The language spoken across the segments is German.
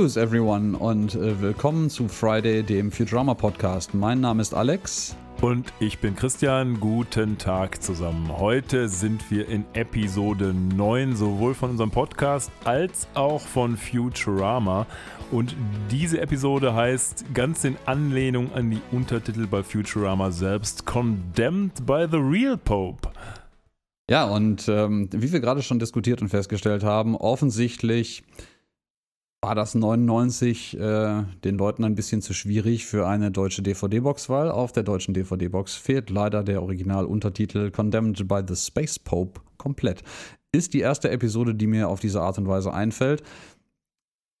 News, everyone, und äh, willkommen zu Friday, dem Futurama Podcast. Mein Name ist Alex. Und ich bin Christian. Guten Tag zusammen. Heute sind wir in Episode 9, sowohl von unserem Podcast als auch von Futurama. Und diese Episode heißt ganz in Anlehnung an die Untertitel bei Futurama selbst Condemned by the Real Pope. Ja, und ähm, wie wir gerade schon diskutiert und festgestellt haben, offensichtlich war das 99 äh, den Leuten ein bisschen zu schwierig für eine deutsche DVD-Box, weil auf der deutschen DVD-Box fehlt leider der Originaluntertitel Condemned by the Space Pope komplett. Ist die erste Episode, die mir auf diese Art und Weise einfällt.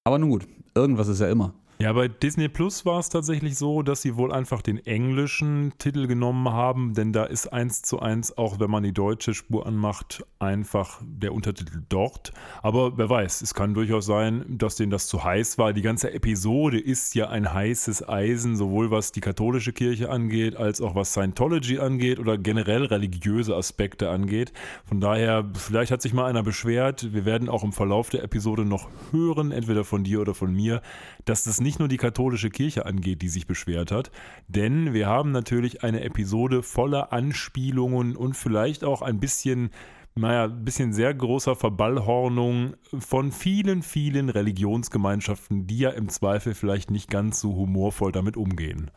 Aber nun gut, irgendwas ist ja immer. Ja, bei Disney Plus war es tatsächlich so, dass sie wohl einfach den englischen Titel genommen haben, denn da ist eins zu eins, auch wenn man die deutsche Spur anmacht, einfach der Untertitel dort. Aber wer weiß, es kann durchaus sein, dass denen das zu heiß war. Die ganze Episode ist ja ein heißes Eisen, sowohl was die katholische Kirche angeht, als auch was Scientology angeht oder generell religiöse Aspekte angeht. Von daher, vielleicht hat sich mal einer beschwert. Wir werden auch im Verlauf der Episode noch hören, entweder von dir oder von mir, dass das nicht nicht nur die katholische Kirche angeht, die sich beschwert hat, denn wir haben natürlich eine Episode voller Anspielungen und vielleicht auch ein bisschen naja, ein bisschen sehr großer Verballhornung von vielen, vielen Religionsgemeinschaften, die ja im Zweifel vielleicht nicht ganz so humorvoll damit umgehen.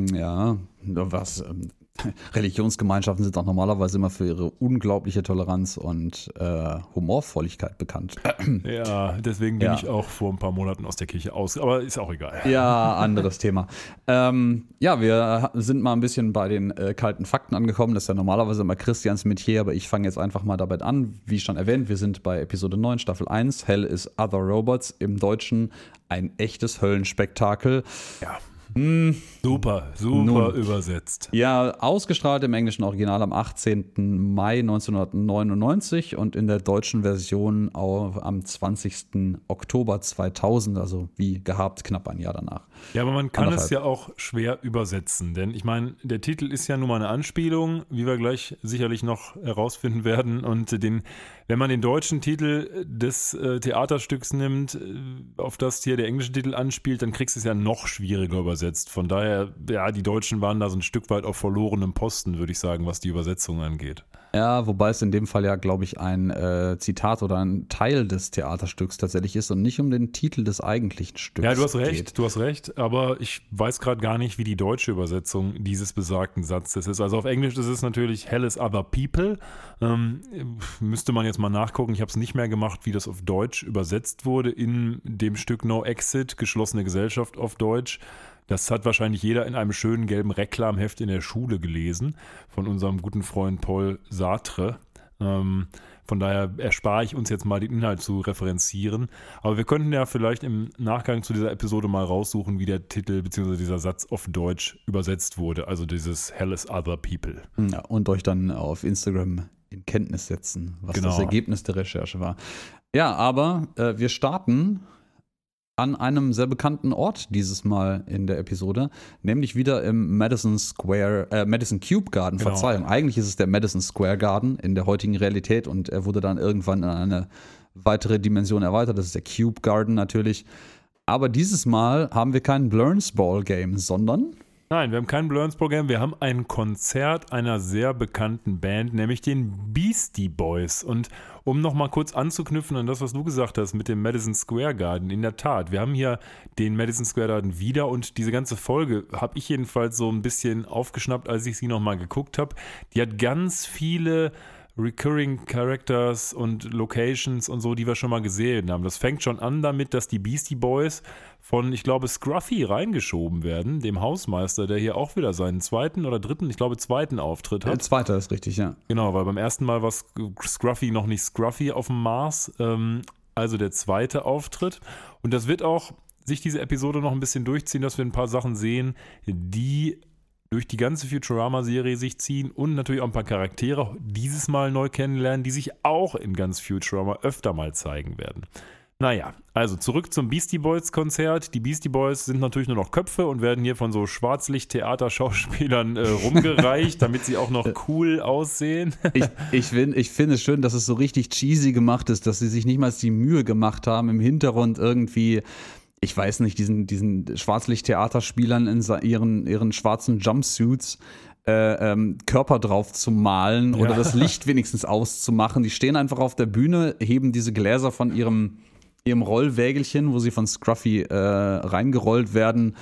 Ja, was ähm, Religionsgemeinschaften sind auch normalerweise immer für ihre unglaubliche Toleranz und äh, Humorvolligkeit bekannt. Ja, deswegen bin ja. ich auch vor ein paar Monaten aus der Kirche aus, aber ist auch egal. Ja, anderes Thema. Ähm, ja, wir sind mal ein bisschen bei den äh, kalten Fakten angekommen. Das ist ja normalerweise immer Christians Metier, aber ich fange jetzt einfach mal damit an. Wie schon erwähnt, wir sind bei Episode 9, Staffel 1. Hell is Other Robots. Im Deutschen ein echtes Höllenspektakel. Ja. Mm. Super, super Nun, übersetzt. Ja, ausgestrahlt im englischen Original am 18. Mai 1999 und in der deutschen Version auch am 20. Oktober 2000, also wie gehabt, knapp ein Jahr danach. Ja, aber man kann Anderthalb. es ja auch schwer übersetzen, denn ich meine, der Titel ist ja nun mal eine Anspielung, wie wir gleich sicherlich noch herausfinden werden. Und den, wenn man den deutschen Titel des äh, Theaterstücks nimmt, äh, auf das hier der englische Titel anspielt, dann kriegst du es ja noch schwieriger übersetzt. Von daher, ja, die Deutschen waren da so ein Stück weit auf verlorenem Posten, würde ich sagen, was die Übersetzung angeht. Ja, wobei es in dem Fall ja, glaube ich, ein äh, Zitat oder ein Teil des Theaterstücks tatsächlich ist und nicht um den Titel des eigentlichen Stücks. Ja, du hast recht, geht. du hast recht, aber ich weiß gerade gar nicht, wie die deutsche Übersetzung dieses besagten Satzes ist. Also auf Englisch ist es natürlich Hell is Other People. Ähm, müsste man jetzt mal nachgucken. Ich habe es nicht mehr gemacht, wie das auf Deutsch übersetzt wurde in dem Stück No Exit, geschlossene Gesellschaft auf Deutsch. Das hat wahrscheinlich jeder in einem schönen gelben Reklamheft in der Schule gelesen von unserem guten Freund Paul Sartre. Ähm, von daher erspare ich uns jetzt mal den Inhalt zu referenzieren. Aber wir könnten ja vielleicht im Nachgang zu dieser Episode mal raussuchen, wie der Titel bzw. dieser Satz auf Deutsch übersetzt wurde. Also dieses Hell is Other People. Ja, und euch dann auf Instagram in Kenntnis setzen, was genau. das Ergebnis der Recherche war. Ja, aber äh, wir starten an einem sehr bekannten Ort dieses Mal in der Episode, nämlich wieder im Madison Square, äh, Madison Cube Garden, genau. Verzeihung. Eigentlich ist es der Madison Square Garden in der heutigen Realität und er wurde dann irgendwann in eine weitere Dimension erweitert. Das ist der Cube Garden natürlich. Aber dieses Mal haben wir kein Blurns Ball Game, sondern Nein, wir haben kein Blurns-Programm, wir haben ein Konzert einer sehr bekannten Band, nämlich den Beastie Boys. Und um nochmal kurz anzuknüpfen an das, was du gesagt hast mit dem Madison Square Garden, in der Tat, wir haben hier den Madison Square Garden wieder und diese ganze Folge habe ich jedenfalls so ein bisschen aufgeschnappt, als ich sie nochmal geguckt habe. Die hat ganz viele Recurring Characters und Locations und so, die wir schon mal gesehen haben. Das fängt schon an damit, dass die Beastie Boys von, ich glaube, Scruffy reingeschoben werden, dem Hausmeister, der hier auch wieder seinen zweiten oder dritten, ich glaube, zweiten Auftritt hat. Der zweite ist richtig, ja. Genau, weil beim ersten Mal war Scruffy noch nicht Scruffy auf dem Mars, ähm, also der zweite Auftritt. Und das wird auch sich diese Episode noch ein bisschen durchziehen, dass wir ein paar Sachen sehen, die durch die ganze Futurama-Serie sich ziehen und natürlich auch ein paar Charaktere dieses Mal neu kennenlernen, die sich auch in ganz Futurama öfter mal zeigen werden. Naja, also zurück zum Beastie Boys Konzert. Die Beastie Boys sind natürlich nur noch Köpfe und werden hier von so Schwarzlicht-Theaterschauspielern äh, rumgereicht, damit sie auch noch cool aussehen. ich ich finde ich find es schön, dass es so richtig cheesy gemacht ist, dass sie sich nicht mal die Mühe gemacht haben, im Hintergrund irgendwie ich weiß nicht, diesen, diesen Schwarzlicht-Theaterspielern in ihren, ihren schwarzen Jumpsuits äh, ähm, Körper drauf zu malen ja. oder das Licht wenigstens auszumachen. Die stehen einfach auf der Bühne, heben diese Gläser von ihrem, ihrem Rollwägelchen, wo sie von Scruffy äh, reingerollt werden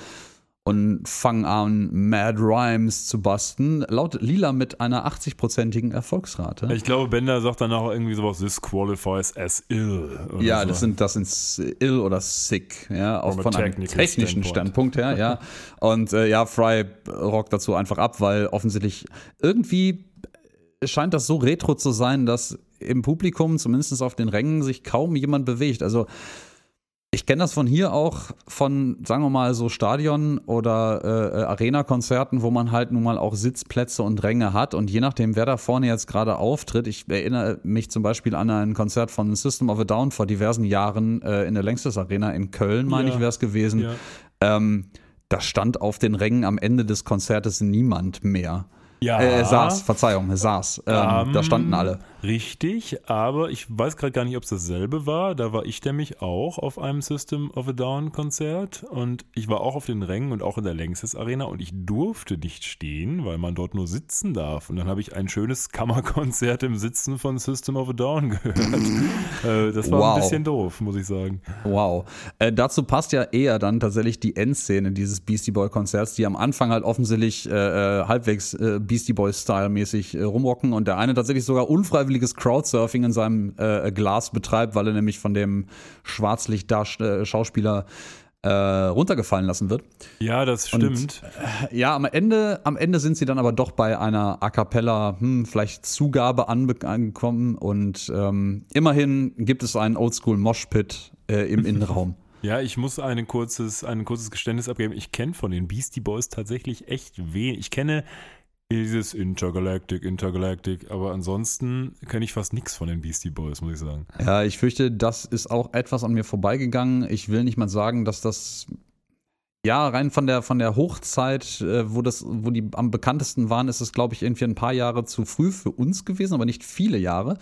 und fangen an, Mad Rhymes zu basten. Laut Lila mit einer 80-prozentigen Erfolgsrate. Ich glaube, Bender sagt dann auch irgendwie sowas, this qualifies as ill. Ja, so. das sind, das sind ill oder sick, ja, auch von einem technischen Standpunkt, Standpunkt her, ja. Und äh, ja, Fry rockt dazu einfach ab, weil offensichtlich irgendwie scheint das so retro zu sein, dass im Publikum, zumindest auf den Rängen, sich kaum jemand bewegt. Also ich kenne das von hier auch, von, sagen wir mal, so Stadion- oder äh, Arena-Konzerten, wo man halt nun mal auch Sitzplätze und Ränge hat. Und je nachdem, wer da vorne jetzt gerade auftritt, ich erinnere mich zum Beispiel an ein Konzert von System of a Down vor diversen Jahren äh, in der Längstes Arena in Köln, meine ja. ich, wäre es gewesen. Ja. Ähm, da stand auf den Rängen am Ende des Konzertes niemand mehr. Ja. Äh, saß, Verzeihung, saß. Ähm, um, da standen alle. Richtig, aber ich weiß gerade gar nicht, ob es dasselbe war. Da war ich nämlich auch auf einem System of a Down Konzert und ich war auch auf den Rängen und auch in der Längstes Arena und ich durfte nicht stehen, weil man dort nur sitzen darf. Und dann habe ich ein schönes Kammerkonzert im Sitzen von System of a Down gehört. äh, das war wow. ein bisschen doof, muss ich sagen. Wow. Äh, dazu passt ja eher dann tatsächlich die Endszene dieses Beastie Boy Konzerts, die am Anfang halt offensichtlich äh, äh halbwegs äh, Beastie Boys Style mäßig rumrocken und der eine tatsächlich sogar unfreiwillig freiwilliges Crowdsurfing in seinem äh, Glas betreibt, weil er nämlich von dem Schwarzlicht-Schauspieler äh, runtergefallen lassen wird. Ja, das stimmt. Und, äh, ja, am Ende, am Ende sind sie dann aber doch bei einer A cappella, hm, vielleicht Zugabe angekommen und ähm, immerhin gibt es einen Oldschool Moshpit äh, im Innenraum. Ja, ich muss ein kurzes, ein kurzes Geständnis abgeben. Ich kenne von den Beastie Boys tatsächlich echt wenig. Ich kenne dieses Intergalactic, Intergalactic, aber ansonsten kenne ich fast nichts von den Beastie Boys, muss ich sagen. Ja, ich fürchte, das ist auch etwas an mir vorbeigegangen. Ich will nicht mal sagen, dass das ja, rein von der, von der Hochzeit, äh, wo, das, wo die am bekanntesten waren, ist es, glaube ich, irgendwie ein paar Jahre zu früh für uns gewesen, aber nicht viele Jahre.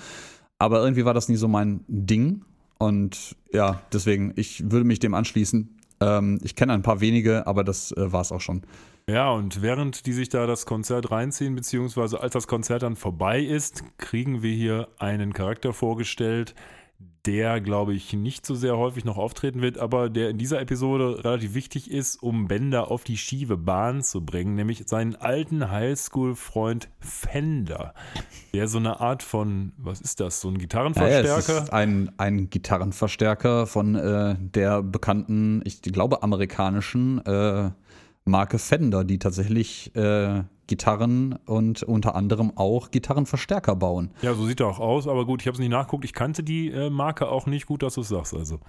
Aber irgendwie war das nie so mein Ding. Und ja, deswegen, ich würde mich dem anschließen. Ähm, ich kenne ein paar wenige, aber das äh, war es auch schon. Ja, und während die sich da das Konzert reinziehen, beziehungsweise als das Konzert dann vorbei ist, kriegen wir hier einen Charakter vorgestellt, der, glaube ich, nicht so sehr häufig noch auftreten wird, aber der in dieser Episode relativ wichtig ist, um Bender auf die schiefe Bahn zu bringen, nämlich seinen alten Highschool-Freund Fender, der so eine Art von, was ist das, so ein Gitarrenverstärker? Ja, es ist ein, ein Gitarrenverstärker von äh, der bekannten, ich glaube, amerikanischen äh, Marke Fender, die tatsächlich äh, Gitarren und unter anderem auch Gitarrenverstärker bauen. Ja, so sieht er auch aus, aber gut, ich habe es nicht nachguckt. Ich kannte die äh, Marke auch nicht gut, dass du es sagst, also.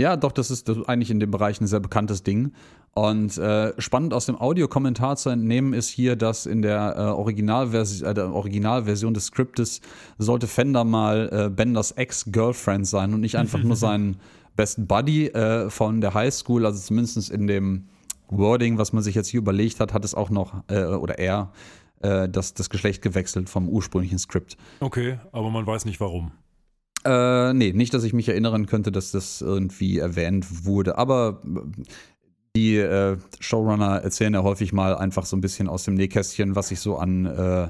Ja, doch, das ist, das ist eigentlich in dem Bereich ein sehr bekanntes Ding. Und äh, spannend aus dem Audiokommentar zu entnehmen ist hier, dass in der, äh, Originalversion, äh, der Originalversion des Skriptes sollte Fender mal äh, Benders Ex-Girlfriend sein und nicht einfach nur sein Best Buddy äh, von der Highschool, also zumindest in dem Wording, was man sich jetzt hier überlegt hat, hat es auch noch, äh, oder er, äh, das, das Geschlecht gewechselt vom ursprünglichen Skript. Okay, aber man weiß nicht warum. Äh, nee, nicht, dass ich mich erinnern könnte, dass das irgendwie erwähnt wurde, aber äh, die äh, Showrunner erzählen ja häufig mal einfach so ein bisschen aus dem Nähkästchen, was sich so an äh,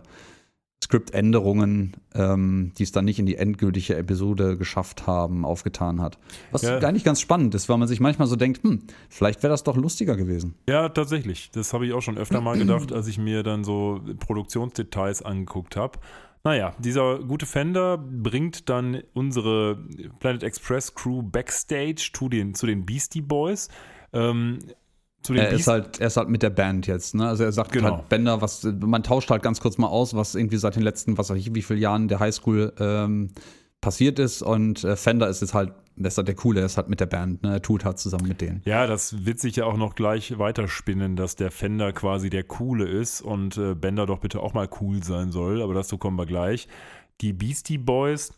Skriptänderungen, ähm, die es dann nicht in die endgültige Episode geschafft haben, aufgetan hat. Was ja. gar nicht ganz spannend ist, weil man sich manchmal so denkt, hm, vielleicht wäre das doch lustiger gewesen. Ja, tatsächlich. Das habe ich auch schon öfter mal gedacht, als ich mir dann so Produktionsdetails angeguckt habe. Naja, dieser gute Fender bringt dann unsere Planet Express Crew backstage zu den, zu den Beastie Boys. Ähm, er ist halt, er ist halt mit der Band jetzt, ne? Also er sagt genau. halt Bender, was, man tauscht halt ganz kurz mal aus, was irgendwie seit den letzten, was weiß ich, wie vielen Jahren der Highschool ähm, passiert ist und äh, Fender ist jetzt halt, der ist halt der Coole, er ist halt mit der Band, ne? Er tut halt zusammen mit denen. Ja, das wird sich ja auch noch gleich weiterspinnen, dass der Fender quasi der Coole ist und äh, Bender doch bitte auch mal cool sein soll, aber dazu kommen wir gleich. Die Beastie Boys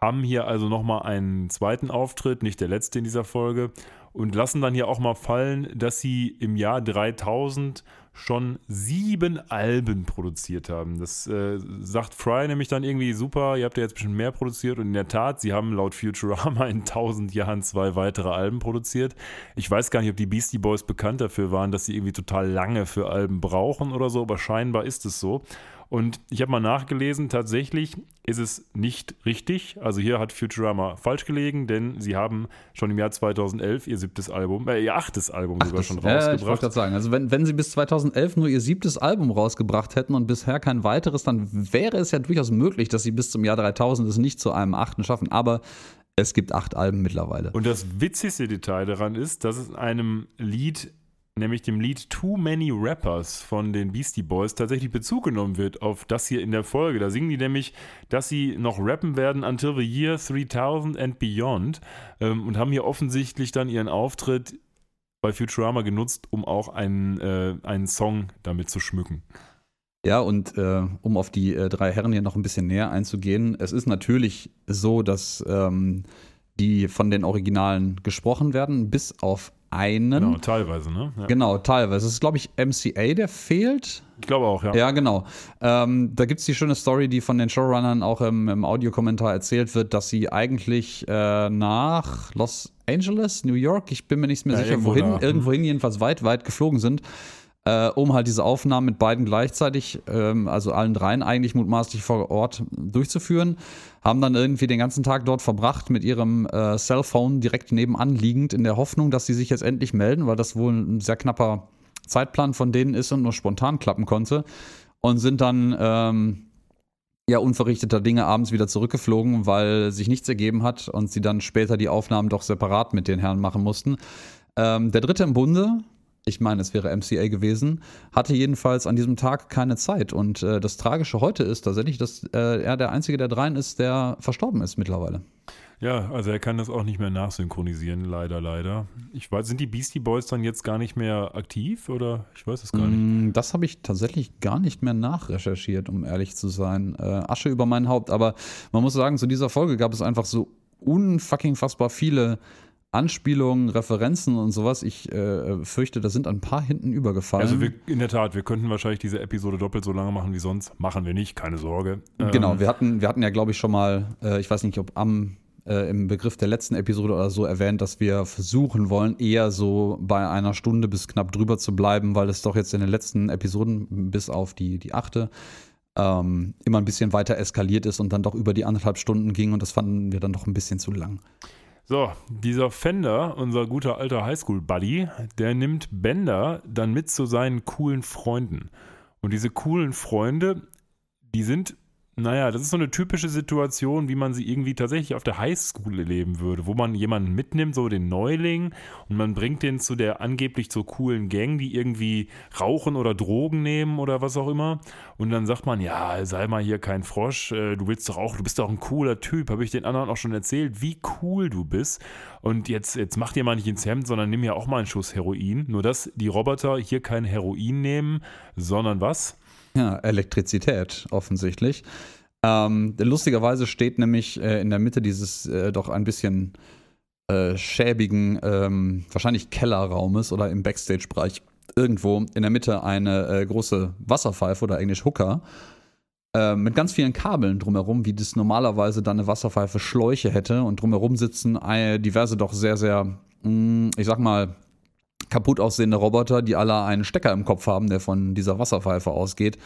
haben hier also nochmal einen zweiten Auftritt, nicht der letzte in dieser Folge und lassen dann hier auch mal fallen, dass sie im Jahr 3000 schon sieben Alben produziert haben. Das äh, sagt Fry nämlich dann irgendwie super, ihr habt ja jetzt bestimmt mehr produziert und in der Tat, sie haben laut Futurama in tausend Jahren zwei weitere Alben produziert. Ich weiß gar nicht, ob die Beastie Boys bekannt dafür waren, dass sie irgendwie total lange für Alben brauchen oder so, aber scheinbar ist es so. Und ich habe mal nachgelesen, tatsächlich ist es nicht richtig. Also hier hat Futurama falsch gelegen, denn sie haben schon im Jahr 2011 ihr siebtes Album, äh, ihr achtes Album Ach, sogar schon rausgebracht. Ja, ich wollte gerade sagen, also wenn, wenn sie bis 2011 nur ihr siebtes Album rausgebracht hätten und bisher kein weiteres, dann wäre es ja durchaus möglich, dass sie bis zum Jahr 3000 es nicht zu einem achten schaffen. Aber es gibt acht Alben mittlerweile. Und das witzigste Detail daran ist, dass es einem Lied nämlich dem Lied Too Many Rappers von den Beastie Boys tatsächlich Bezug genommen wird auf das hier in der Folge. Da singen die nämlich, dass sie noch rappen werden until the year 3000 and beyond ähm, und haben hier offensichtlich dann ihren Auftritt bei Futurama genutzt, um auch einen, äh, einen Song damit zu schmücken. Ja, und äh, um auf die äh, drei Herren hier noch ein bisschen näher einzugehen, es ist natürlich so, dass ähm, die von den Originalen gesprochen werden, bis auf einen. Genau, teilweise, ne? Ja. Genau, teilweise. Es ist, glaube ich, MCA, der fehlt. Ich glaube auch, ja. Ja, genau. Ähm, da gibt es die schöne Story, die von den Showrunnern auch im, im Audiokommentar erzählt wird, dass sie eigentlich äh, nach Los Angeles, New York, ich bin mir nicht mehr ja, sicher, wohin, da. irgendwohin jedenfalls weit, weit geflogen sind äh, um halt diese Aufnahmen mit beiden gleichzeitig, ähm, also allen dreien eigentlich mutmaßlich vor Ort durchzuführen. Haben dann irgendwie den ganzen Tag dort verbracht mit ihrem äh, Cellphone direkt nebenan liegend in der Hoffnung, dass sie sich jetzt endlich melden, weil das wohl ein sehr knapper Zeitplan von denen ist und nur spontan klappen konnte. Und sind dann ähm, ja unverrichteter Dinge abends wieder zurückgeflogen, weil sich nichts ergeben hat und sie dann später die Aufnahmen doch separat mit den Herren machen mussten. Ähm, der dritte im Bunde, ich meine, es wäre MCA gewesen, hatte jedenfalls an diesem Tag keine Zeit. Und äh, das Tragische heute ist tatsächlich, dass äh, er der einzige der dreien ist, der verstorben ist mittlerweile. Ja, also er kann das auch nicht mehr nachsynchronisieren, leider, leider. Ich weiß, sind die Beastie Boys dann jetzt gar nicht mehr aktiv oder ich weiß es gar nicht. Mm, das habe ich tatsächlich gar nicht mehr nachrecherchiert, um ehrlich zu sein. Äh, Asche über mein Haupt, aber man muss sagen, zu dieser Folge gab es einfach so unfucking fassbar viele Anspielungen, Referenzen und sowas. Ich äh, fürchte, da sind ein paar hinten übergefallen. Also wir, in der Tat, wir könnten wahrscheinlich diese Episode doppelt so lange machen wie sonst. Machen wir nicht, keine Sorge. Genau, ähm, wir hatten, wir hatten ja, glaube ich, schon mal, äh, ich weiß nicht, ob am äh, im Begriff der letzten Episode oder so erwähnt, dass wir versuchen wollen, eher so bei einer Stunde bis knapp drüber zu bleiben, weil es doch jetzt in den letzten Episoden bis auf die, die achte ähm, immer ein bisschen weiter eskaliert ist und dann doch über die anderthalb Stunden ging und das fanden wir dann doch ein bisschen zu lang. So, dieser Fender, unser guter alter Highschool-Buddy, der nimmt Bender dann mit zu seinen coolen Freunden. Und diese coolen Freunde, die sind naja, das ist so eine typische Situation, wie man sie irgendwie tatsächlich auf der Highschool erleben würde, wo man jemanden mitnimmt, so den Neuling, und man bringt den zu der angeblich so coolen Gang, die irgendwie rauchen oder Drogen nehmen oder was auch immer. Und dann sagt man, ja, sei mal hier kein Frosch, äh, du willst doch auch, du bist doch ein cooler Typ, habe ich den anderen auch schon erzählt, wie cool du bist. Und jetzt, jetzt mach dir mal nicht ins Hemd, sondern nimm ja auch mal einen Schuss Heroin. Nur dass die Roboter hier kein Heroin nehmen, sondern was? Ja, Elektrizität offensichtlich. Ähm, lustigerweise steht nämlich äh, in der Mitte dieses äh, doch ein bisschen äh, schäbigen, ähm, wahrscheinlich Kellerraumes oder im Backstage-Bereich irgendwo in der Mitte eine äh, große Wasserpfeife oder englisch Hooker äh, mit ganz vielen Kabeln drumherum, wie das normalerweise dann eine Wasserpfeife Schläuche hätte. Und drumherum sitzen diverse doch sehr, sehr, mh, mm, ich sag mal, kaputt aussehende Roboter, die alle einen Stecker im Kopf haben, der von dieser Wasserpfeife ausgeht.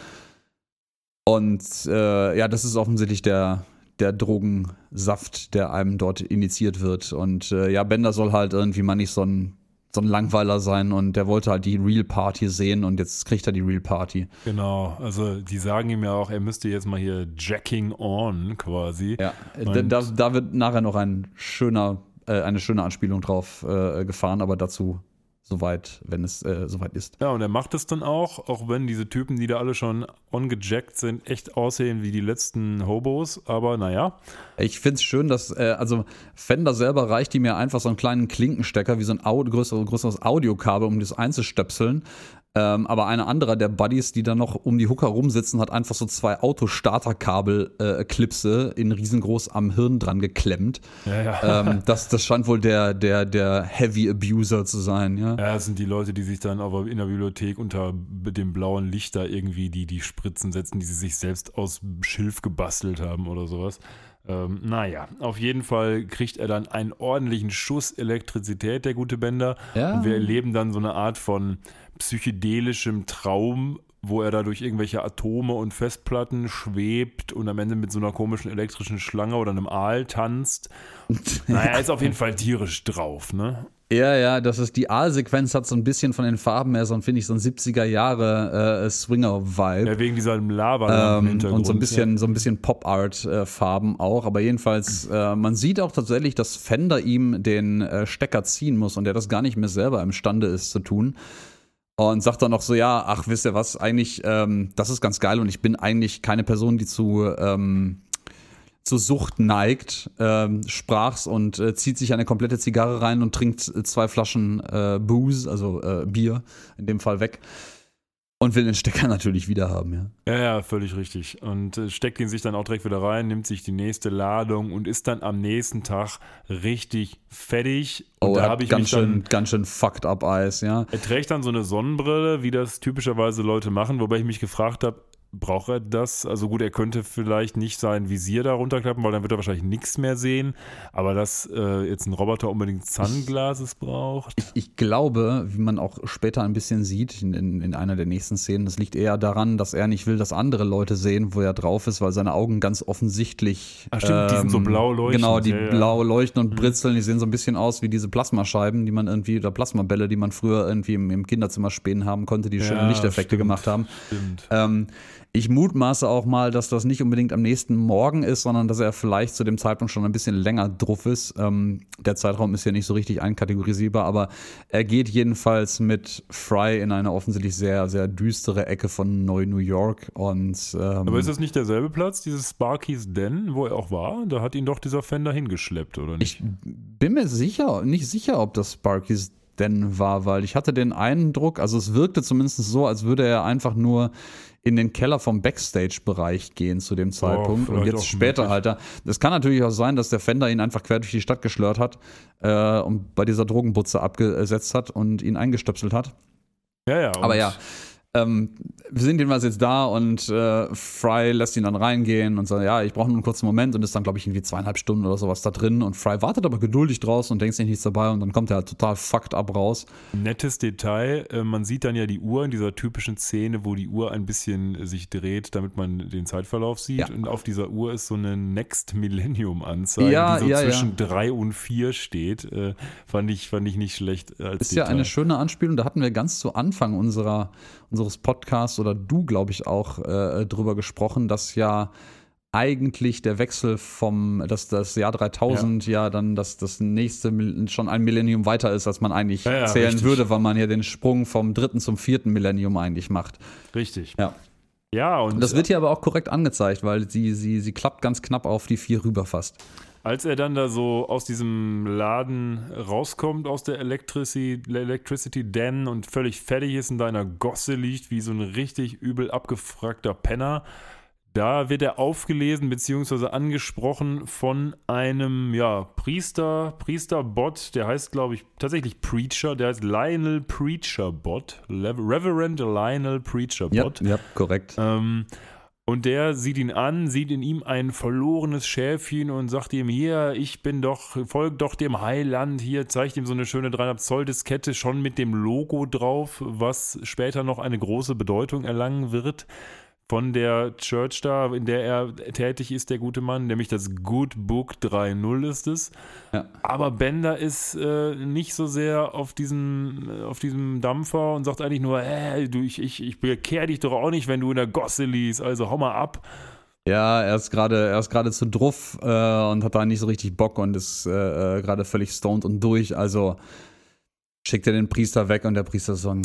Und äh, ja, das ist offensichtlich der, der Drogensaft, der einem dort initiiert wird. Und äh, ja, Bender soll halt irgendwie mal nicht so ein, so ein Langweiler sein und der wollte halt die Real Party sehen und jetzt kriegt er die Real Party. Genau, also die sagen ihm ja auch, er müsste jetzt mal hier Jacking on quasi. Ja, da, da wird nachher noch ein schöner, äh, eine schöne Anspielung drauf äh, gefahren, aber dazu soweit, wenn es äh, soweit ist. Ja, und er macht es dann auch, auch wenn diese Typen, die da alle schon ongejackt sind, echt aussehen wie die letzten Hobos, aber naja. Ich finde es schön, dass, äh, also Fender selber reicht ihm ja einfach so einen kleinen Klinkenstecker, wie so ein Audio, größeres, größeres Audiokabel, um das einzustöpseln. Ähm, aber einer anderer der Buddies, die da noch um die Hooker rumsitzen, hat einfach so zwei Autostarterkabel-Klipse äh, in riesengroß am Hirn dran geklemmt. Ja, ja. Ähm, das, das scheint wohl der, der, der Heavy Abuser zu sein, ja. Ja, das sind die Leute, die sich dann aber in der Bibliothek unter dem blauen Licht da irgendwie die, die Spritzen setzen, die sie sich selbst aus Schilf gebastelt haben oder sowas. Ähm, naja, auf jeden Fall kriegt er dann einen ordentlichen Schuss Elektrizität, der gute Bender. Ja. Und wir erleben dann so eine Art von psychedelischem Traum, wo er da durch irgendwelche Atome und Festplatten schwebt und am Ende mit so einer komischen elektrischen Schlange oder einem Aal tanzt. naja, er ist auf jeden Fall tierisch drauf, ne? Ja, ja, das ist die A-Sequenz hat so ein bisschen von den Farben her, so finde ich, so ein 70er Jahre äh, Swinger-Vibe. Ja, wegen dieser Lava ähm, Und so ein bisschen, ja. so ein bisschen Pop-Art-Farben auch. Aber jedenfalls, äh, man sieht auch tatsächlich, dass Fender ihm den äh, Stecker ziehen muss und er das gar nicht mehr selber imstande ist zu tun. Und sagt dann noch so, ja, ach, wisst ihr was, eigentlich, ähm, das ist ganz geil und ich bin eigentlich keine Person, die zu ähm, zur Sucht neigt, ähm, sprach's und äh, zieht sich eine komplette Zigarre rein und trinkt äh, zwei Flaschen äh, Booze, also äh, Bier in dem Fall weg. Und will den Stecker natürlich wieder haben, ja. Ja, ja, völlig richtig. Und äh, steckt ihn sich dann auch direkt wieder rein, nimmt sich die nächste Ladung und ist dann am nächsten Tag richtig fettig. Und oh, da habe ich ganz schön, ganz schön fucked up Eis, ja. Er trägt dann so eine Sonnenbrille, wie das typischerweise Leute machen, wobei ich mich gefragt habe, braucht er das? Also gut, er könnte vielleicht nicht sein Visier da runterklappen, weil dann wird er wahrscheinlich nichts mehr sehen. Aber dass äh, jetzt ein Roboter unbedingt Sunglasses braucht. Ich, ich, glaube, wie man auch später ein bisschen sieht, in, in, einer der nächsten Szenen, das liegt eher daran, dass er nicht will, dass andere Leute sehen, wo er drauf ist, weil seine Augen ganz offensichtlich. Ach stimmt, ähm, die sind so ähm, blau leuchten. Genau, die ja, blau leuchten und mhm. britzeln. Die sehen so ein bisschen aus wie diese Plasmascheiben, die man irgendwie, oder Plasmabälle, die man früher irgendwie im, im Kinderzimmer spähen haben konnte, die schöne Lichteffekte stimmt, gemacht haben. Stimmt. Ähm, ich mutmaße auch mal, dass das nicht unbedingt am nächsten Morgen ist, sondern dass er vielleicht zu dem Zeitpunkt schon ein bisschen länger drauf ist. Ähm, der Zeitraum ist ja nicht so richtig einkategorisierbar, aber er geht jedenfalls mit Fry in eine offensichtlich sehr, sehr düstere Ecke von Neu-New York. Und, ähm, aber ist das nicht derselbe Platz, dieses Sparky's Den, wo er auch war? Da hat ihn doch dieser Fender hingeschleppt, oder nicht? Ich bin mir sicher, nicht sicher, ob das Sparky's Den war, weil ich hatte den Eindruck, also es wirkte zumindest so, als würde er einfach nur in den Keller vom Backstage-Bereich gehen zu dem Zeitpunkt. Oh, und jetzt später halt da. Das kann natürlich auch sein, dass der Fender ihn einfach quer durch die Stadt geschlört hat äh, und bei dieser Drogenbutze abgesetzt hat und ihn eingestöpselt hat. Ja, ja. Aber ja, ähm, wir sind jedenfalls jetzt da und äh, Fry lässt ihn dann reingehen und sagt, ja, ich brauche nur einen kurzen Moment und ist dann, glaube ich, irgendwie zweieinhalb Stunden oder sowas da drin und Fry wartet aber geduldig draußen und denkt sich nichts dabei und dann kommt er halt total fucked up raus. Nettes Detail, äh, man sieht dann ja die Uhr in dieser typischen Szene, wo die Uhr ein bisschen sich dreht, damit man den Zeitverlauf sieht ja. und auf dieser Uhr ist so eine Next Millennium Anzeige, ja, die so ja, zwischen drei und vier steht. Äh, fand, ich, fand ich nicht schlecht als Ist Detail. ja eine schöne Anspielung, da hatten wir ganz zu Anfang unserer unseres Podcasts oder du, glaube ich, auch äh, drüber gesprochen, dass ja eigentlich der Wechsel vom, dass das Jahr 3000 ja, ja dann das, das nächste schon ein Millennium weiter ist, als man eigentlich ja, ja, zählen richtig. würde, weil man ja den Sprung vom dritten zum vierten Millennium eigentlich macht. Richtig. Ja. Ja, und, das wird hier aber auch korrekt angezeigt, weil sie, sie, sie klappt ganz knapp auf die vier rüber fast. Als er dann da so aus diesem Laden rauskommt, aus der Electricity, Electricity Den und völlig fertig ist in deiner Gosse liegt, wie so ein richtig übel abgefragter Penner, da wird er aufgelesen bzw. angesprochen von einem ja, Priester, Priesterbot, der heißt, glaube ich, tatsächlich Preacher, der heißt Lionel Preacher Bot, Reverend Lionel Preacher Bot. Ja, ja korrekt. Ähm, und der sieht ihn an, sieht in ihm ein verlorenes Schäfchen und sagt ihm, hier, ich bin doch, folg doch dem Heiland, hier zeigt ihm so eine schöne 3,5 Zoll Diskette schon mit dem Logo drauf, was später noch eine große Bedeutung erlangen wird von der Church da, in der er tätig ist, der gute Mann, nämlich das Good Book 3.0 ist es. Ja. Aber Bender ist äh, nicht so sehr auf diesem, äh, auf diesem Dampfer und sagt eigentlich nur, hey, du, ich, ich, ich bekehr dich doch auch nicht, wenn du in der Gosse liest, also hau mal ab. Ja, er ist gerade, er ist gerade zu druff äh, und hat da nicht so richtig Bock und ist äh, äh gerade völlig stoned und durch. Also schickt er den Priester weg und der Priester so.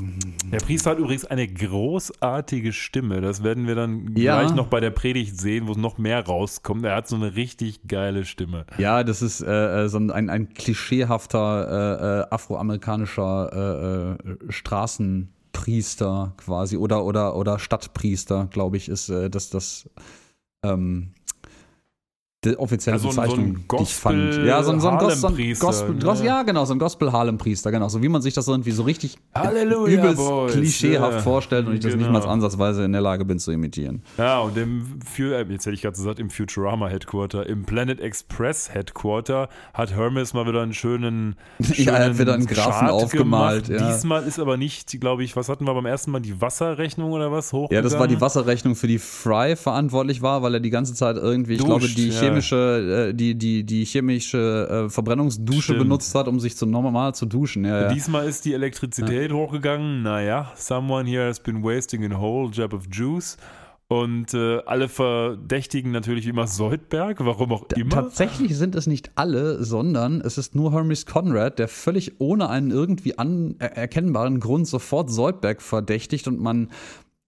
Der Priester hat übrigens eine großartige Stimme. Das werden wir dann ja. gleich noch bei der Predigt sehen, wo es noch mehr rauskommt. Er hat so eine richtig geile Stimme. Ja, das ist äh, äh so ein, ein klischeehafter äh, äh, afroamerikanischer äh, äh Straßen. Priester quasi oder oder oder Stadtpriester, glaube ich, ist das das ähm, die offizielle also Bezeichnung, so die ich fand. Ja, so, so ein, Gos, so ein Gospel, ne? ja genau, so ein Gospel Harlem Priester, genau, so wie man sich das irgendwie so richtig Halleluja, übelst Boys. klischeehaft ja. vorstellt und ich das genau. nicht mal ansatzweise in der Lage bin zu imitieren. Ja, und im äh, jetzt hätte ich gerade gesagt, im Futurama Headquarter, im Planet Express Headquarter hat Hermes mal wieder einen schönen, schönen ja, er hat wieder einen Graphen Chart aufgemalt. Ja. Diesmal ist aber nicht, glaube ich, was hatten wir beim ersten Mal, die Wasserrechnung oder was hoch? Ja, das war die Wasserrechnung, für die Fry verantwortlich war, weil er die ganze Zeit irgendwie, ich Duscht, glaube, die ja chemische, äh, die, die, die chemische äh, Verbrennungsdusche Stimmt. benutzt hat, um sich zu normal zu duschen. Ja, ja. Diesmal ist die Elektrizität ja. hochgegangen. Naja, someone here has been wasting a whole jab of juice. Und äh, alle verdächtigen natürlich immer Soldberg, warum auch immer. Tatsächlich sind es nicht alle, sondern es ist nur Hermes Conrad, der völlig ohne einen irgendwie anerkennbaren Grund sofort Soldberg verdächtigt und man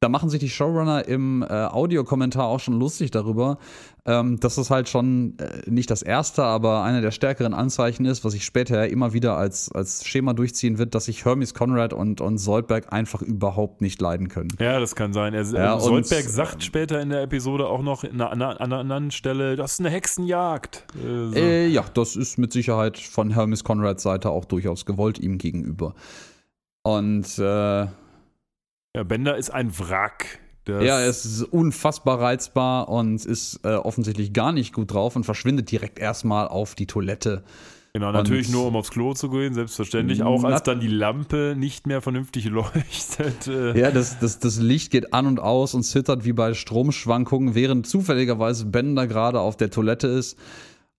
da machen sich die Showrunner im äh, Audiokommentar auch schon lustig darüber, ähm, dass es halt schon äh, nicht das erste, aber eine der stärkeren Anzeichen ist, was sich später ja immer wieder als, als Schema durchziehen wird, dass sich Hermes Conrad und, und Soldberg einfach überhaupt nicht leiden können. Ja, das kann sein. Er, ja, Soldberg sagt später in der Episode auch noch an einer, an einer anderen Stelle, das ist eine Hexenjagd. Äh, so. Äh, ja, das ist mit Sicherheit von Hermes Conrads Seite auch durchaus gewollt ihm gegenüber. Und äh, ja, Bender ist ein Wrack. ja, er ist unfassbar reizbar und ist äh, offensichtlich gar nicht gut drauf und verschwindet direkt erstmal auf die Toilette. Genau, natürlich und nur um aufs Klo zu gehen, selbstverständlich. Auch als dann die Lampe nicht mehr vernünftig leuchtet. Äh. Ja, das, das, das Licht geht an und aus und zittert wie bei Stromschwankungen, während zufälligerweise Bender gerade auf der Toilette ist.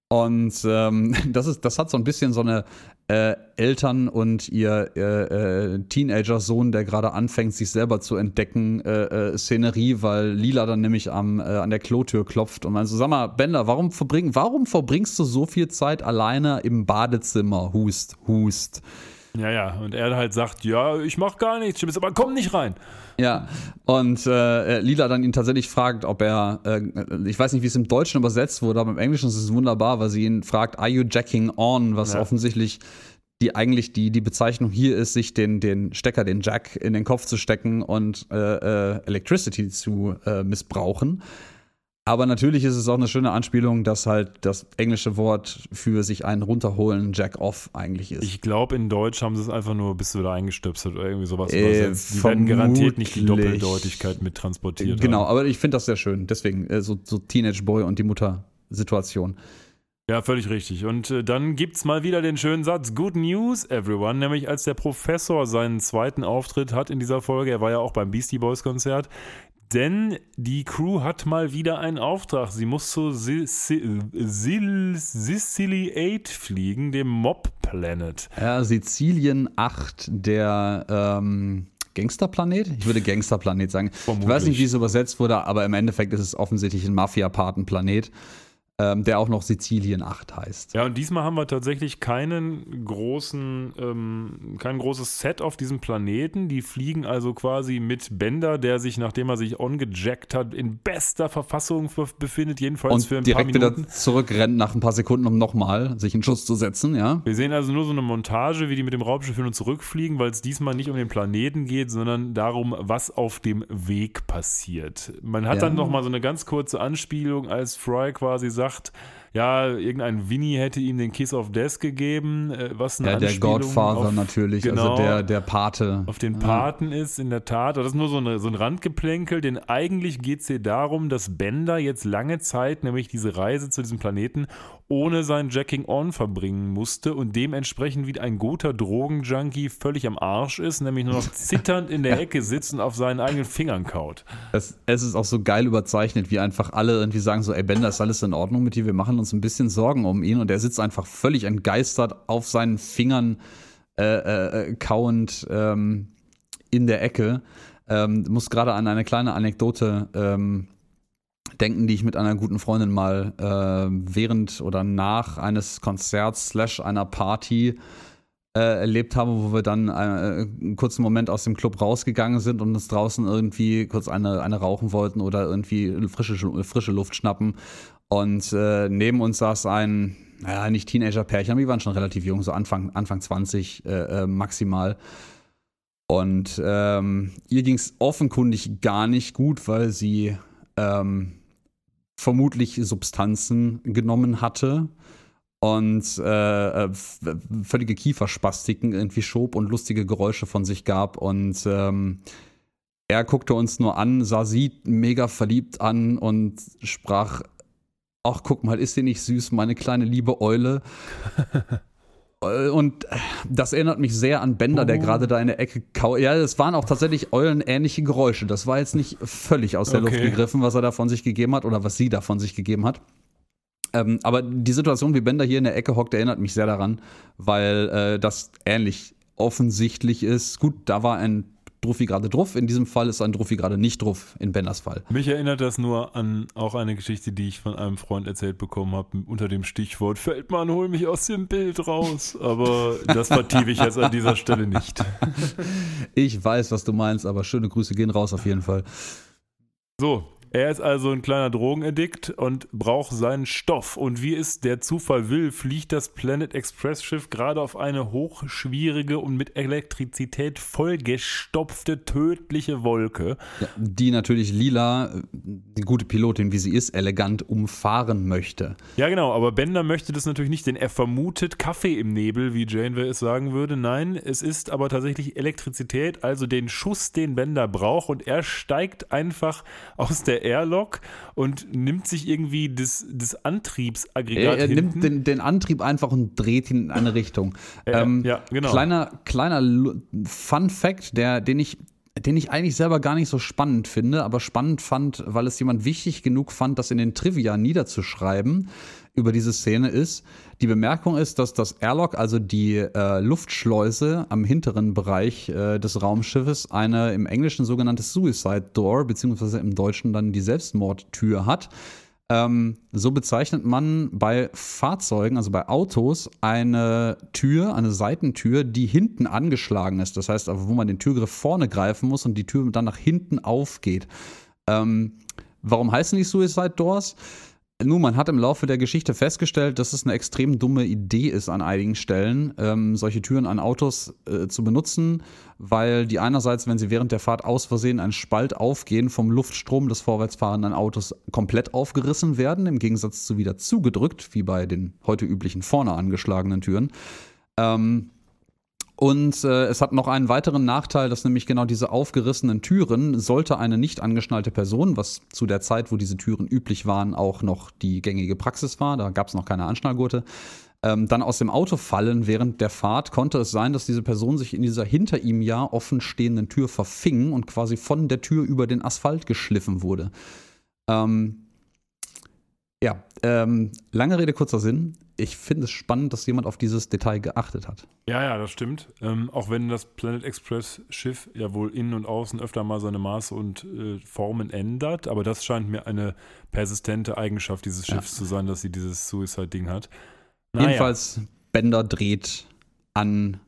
Und ähm, das, ist, das hat so ein bisschen so eine äh, Eltern und ihr äh, äh, Teenager-Sohn, der gerade anfängt, sich selber zu entdecken, äh, äh, Szenerie, weil Lila dann nämlich am, an der Klotür klopft und meint so, sag mal, Bender, warum, verbring, warum verbringst du so viel Zeit alleine im Badezimmer? Hust, hust. Ja, ja, und er halt sagt, ja, ich mach gar nichts, aber komm nicht rein. Ja, und äh, Lila dann ihn tatsächlich fragt, ob er, äh, ich weiß nicht, wie es im Deutschen übersetzt wurde, aber im Englischen ist es wunderbar, weil sie ihn fragt, are you jacking on, was ja. offensichtlich die eigentlich die, die Bezeichnung hier ist, sich den, den Stecker, den Jack in den Kopf zu stecken und äh, äh Electricity zu äh, missbrauchen. Aber natürlich ist es auch eine schöne Anspielung, dass halt das englische Wort für sich einen runterholen Jack off eigentlich ist. Ich glaube, in Deutsch haben sie es einfach nur bis wieder eingestöpselt oder irgendwie sowas äh. Die werden garantiert nicht die Doppeldeutigkeit mit transportiert. Genau, haben. aber ich finde das sehr schön. Deswegen äh, so, so Teenage Boy und die Mutter-Situation. Ja, völlig richtig. Und äh, dann es mal wieder den schönen Satz: Good News, everyone. Nämlich, als der Professor seinen zweiten Auftritt hat in dieser Folge, er war ja auch beim Beastie Boys Konzert, denn die Crew hat mal wieder einen Auftrag. Sie muss zu Sicily 8 fliegen, dem Mob Planet. Ja, Sizilien 8, der ähm, Gangsterplanet? Ich würde Gangsterplanet sagen. Vermutlich. Ich weiß nicht, wie es übersetzt wurde, aber im Endeffekt ist es offensichtlich ein Mafia-Patenplanet ähm, der auch noch Sizilien 8 heißt. Ja, und diesmal haben wir tatsächlich keinen großen, ähm, kein großes Set auf diesem Planeten. Die fliegen also quasi mit Bender, der sich, nachdem er sich ongejackt hat, in bester Verfassung befindet, jedenfalls und für ein direkt paar Minuten. wieder zurückrennt nach ein paar Sekunden, um nochmal sich in Schuss zu setzen, ja. Wir sehen also nur so eine Montage, wie die mit dem Raumschiff hin und zurückfliegen, weil es diesmal nicht um den Planeten geht, sondern darum, was auf dem Weg passiert. Man hat ja. dann nochmal so eine ganz kurze Anspielung, als Fry quasi sagt, sagt, ja, irgendein Winnie hätte ihm den Kiss of Death gegeben, äh, was eine Ja, der Godfather auf, natürlich, also genau, also der, der Pate. Auf den Paten ja. ist, in der Tat. Das ist nur so, eine, so ein Randgeplänkel, denn eigentlich geht es hier darum, dass Bender jetzt lange Zeit, nämlich diese Reise zu diesem Planeten, ohne sein Jacking On verbringen musste und dementsprechend wie ein guter Drogenjunkie völlig am Arsch ist, nämlich nur noch zitternd in der Ecke sitzt und auf seinen eigenen Fingern kaut. Es, es ist auch so geil überzeichnet, wie einfach alle irgendwie sagen so, ey Bender, ist alles in Ordnung mit dir? Wir machen uns ein bisschen Sorgen um ihn und er sitzt einfach völlig entgeistert auf seinen Fingern äh, äh, äh kauend ähm, in der Ecke. Ähm, muss gerade an eine kleine Anekdote ähm, denken, die ich mit einer guten Freundin mal äh, während oder nach eines Konzerts slash einer Party äh, erlebt habe, wo wir dann äh, einen kurzen Moment aus dem Club rausgegangen sind und uns draußen irgendwie kurz eine, eine rauchen wollten oder irgendwie frische, frische Luft schnappen. Und äh, neben uns saß ein, naja, nicht Teenager-Pärchen, aber die waren schon relativ jung, so Anfang, Anfang 20 äh, äh, maximal. Und ähm, ihr ging es offenkundig gar nicht gut, weil sie ähm, vermutlich Substanzen genommen hatte und äh, äh völlige Kieferspastiken irgendwie schob und lustige Geräusche von sich gab. Und ähm, er guckte uns nur an, sah sie mega verliebt an und sprach: Ach, guck mal, ist sie nicht süß, meine kleine liebe Eule? Äh, und das erinnert mich sehr an Bender, oh. der gerade da in der Ecke kaut. Ja, es waren auch tatsächlich eulenähnliche Geräusche. Das war jetzt nicht völlig aus der okay. Luft gegriffen, was er da von sich gegeben hat oder was sie da von sich gegeben hat. Ähm, aber die Situation, wie Bender hier in der Ecke hockt, erinnert mich sehr daran, weil äh, das ähnlich offensichtlich ist. Gut, da war ein Druffi gerade drauf. In diesem Fall ist ein Druffi gerade nicht drauf, in Benders Fall. Mich erinnert das nur an auch eine Geschichte, die ich von einem Freund erzählt bekommen habe, unter dem Stichwort Feldmann, hol mich aus dem Bild raus. Aber das vertiefe ich jetzt an dieser Stelle nicht. Ich weiß, was du meinst, aber schöne Grüße gehen raus auf jeden Fall. So, er ist also ein kleiner Drogenaddikt und braucht seinen Stoff. Und wie es der Zufall will, fliegt das Planet Express Schiff gerade auf eine hochschwierige und mit Elektrizität vollgestopfte tödliche Wolke. Ja, die natürlich Lila, die gute Pilotin wie sie ist, elegant umfahren möchte. Ja, genau, aber Bender möchte das natürlich nicht, denn er vermutet Kaffee im Nebel, wie Janeway es sagen würde. Nein, es ist aber tatsächlich Elektrizität, also den Schuss, den Bender braucht. Und er steigt einfach aus der Airlock und nimmt sich irgendwie das, das Antriebsaggregat. Er, er nimmt den, den, Antrieb einfach und dreht ihn in eine Richtung. Äh, ähm, ja, genau. Kleiner, kleiner Fun Fact, der, den ich den ich eigentlich selber gar nicht so spannend finde, aber spannend fand, weil es jemand wichtig genug fand, das in den Trivia niederzuschreiben über diese Szene ist, die Bemerkung ist, dass das Airlock, also die äh, Luftschleuse am hinteren Bereich äh, des Raumschiffes, eine im Englischen sogenannte Suicide Door, beziehungsweise im Deutschen dann die Selbstmordtür hat. Ähm, so bezeichnet man bei Fahrzeugen, also bei Autos, eine Tür, eine Seitentür, die hinten angeschlagen ist. Das heißt, wo man den Türgriff vorne greifen muss und die Tür dann nach hinten aufgeht. Ähm, warum heißen die Suicide Doors? Nun, man hat im Laufe der Geschichte festgestellt, dass es eine extrem dumme Idee ist, an einigen Stellen ähm, solche Türen an Autos äh, zu benutzen, weil die einerseits, wenn sie während der Fahrt aus Versehen einen Spalt aufgehen, vom Luftstrom des vorwärtsfahrenden Autos komplett aufgerissen werden, im Gegensatz zu wieder zugedrückt, wie bei den heute üblichen vorne angeschlagenen Türen. Ähm, und äh, es hat noch einen weiteren Nachteil, dass nämlich genau diese aufgerissenen Türen, sollte eine nicht angeschnallte Person, was zu der Zeit, wo diese Türen üblich waren, auch noch die gängige Praxis war, da gab es noch keine Anschnallgurte, ähm, dann aus dem Auto fallen während der Fahrt, konnte es sein, dass diese Person sich in dieser hinter ihm ja offen stehenden Tür verfing und quasi von der Tür über den Asphalt geschliffen wurde. Ähm, ja, ähm, lange Rede, kurzer Sinn. Ich finde es spannend, dass jemand auf dieses Detail geachtet hat. Ja, ja, das stimmt. Ähm, auch wenn das Planet Express Schiff ja wohl innen und außen öfter mal seine Maße und äh, Formen ändert, aber das scheint mir eine persistente Eigenschaft dieses Schiffs ja. zu sein, dass sie dieses Suicide-Ding hat. Naja. Jedenfalls, Bender dreht an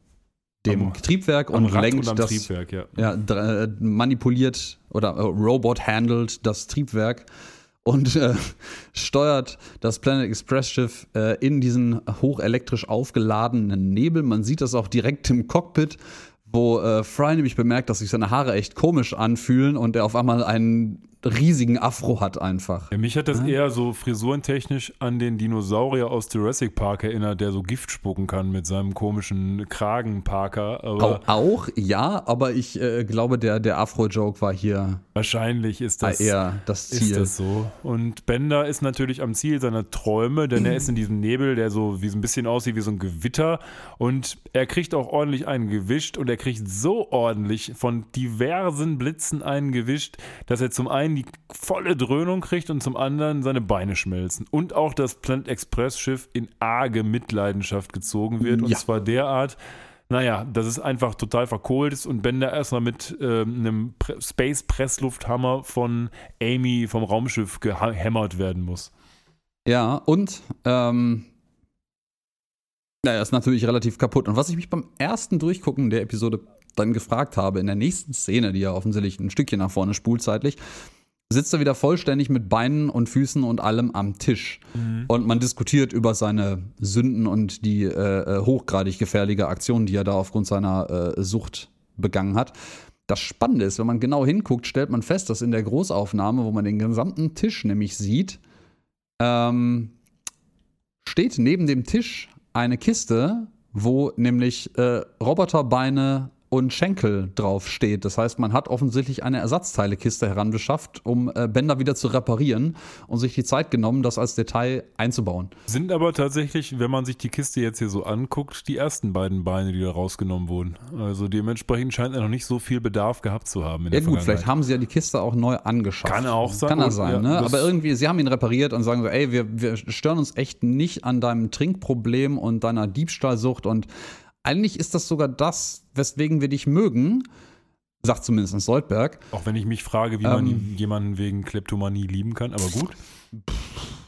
dem am, Triebwerk und lenkt und das Triebwerk, ja. ja äh, manipuliert oder äh, Robot handelt das Triebwerk und äh, steuert das Planet Express Schiff äh, in diesen hochelektrisch aufgeladenen Nebel. Man sieht das auch direkt im Cockpit, wo äh, Fry nämlich bemerkt, dass sich seine Haare echt komisch anfühlen und er auf einmal einen riesigen Afro hat einfach. Ja, mich hat das ja? eher so frisurentechnisch an den Dinosaurier aus Jurassic Park erinnert, der so Gift spucken kann mit seinem komischen Kragenparker. Auch, auch, ja, aber ich äh, glaube, der, der Afro-Joke war hier. Wahrscheinlich ist das, eher das Ziel. Ist das so. Und Bender ist natürlich am Ziel seiner Träume, denn er ist in diesem Nebel, der so wie so ein bisschen aussieht wie so ein Gewitter. Und er kriegt auch ordentlich einen gewischt und er kriegt so ordentlich von diversen Blitzen einen gewischt, dass er zum einen die volle Dröhnung kriegt und zum anderen seine Beine schmelzen. Und auch das Planet Express Schiff in arge Mitleidenschaft gezogen wird. Und ja. zwar derart, naja, dass es einfach total verkohlt ist und Bender erstmal mit äh, einem Pre Space Presslufthammer von Amy vom Raumschiff gehämmert werden muss. Ja, und ähm, naja, ist natürlich relativ kaputt. Und was ich mich beim ersten Durchgucken der Episode dann gefragt habe, in der nächsten Szene, die ja offensichtlich ein Stückchen nach vorne spult zeitlich, sitzt er wieder vollständig mit Beinen und Füßen und allem am Tisch. Mhm. Und man diskutiert über seine Sünden und die äh, äh hochgradig gefährliche Aktion, die er da aufgrund seiner äh, Sucht begangen hat. Das Spannende ist, wenn man genau hinguckt, stellt man fest, dass in der Großaufnahme, wo man den gesamten Tisch nämlich sieht, ähm, steht neben dem Tisch eine Kiste, wo nämlich äh, Roboterbeine und Schenkel drauf steht. Das heißt, man hat offensichtlich eine Ersatzteilekiste heranbeschafft, um äh, Bänder wieder zu reparieren und sich die Zeit genommen, das als Detail einzubauen. Sind aber tatsächlich, wenn man sich die Kiste jetzt hier so anguckt, die ersten beiden Beine, die da rausgenommen wurden. Also dementsprechend scheint er noch nicht so viel Bedarf gehabt zu haben. ja gut, vielleicht haben sie ja die Kiste auch neu angeschafft. Kann auch sein. Kann er sein, ja, ne? Aber irgendwie, sie haben ihn repariert und sagen so, ey, wir, wir stören uns echt nicht an deinem Trinkproblem und deiner Diebstahlsucht und eigentlich ist das sogar das, weswegen wir dich mögen, sagt zumindest Soldberg. Auch wenn ich mich frage, wie man ähm, jemanden wegen Kleptomanie lieben kann, aber gut.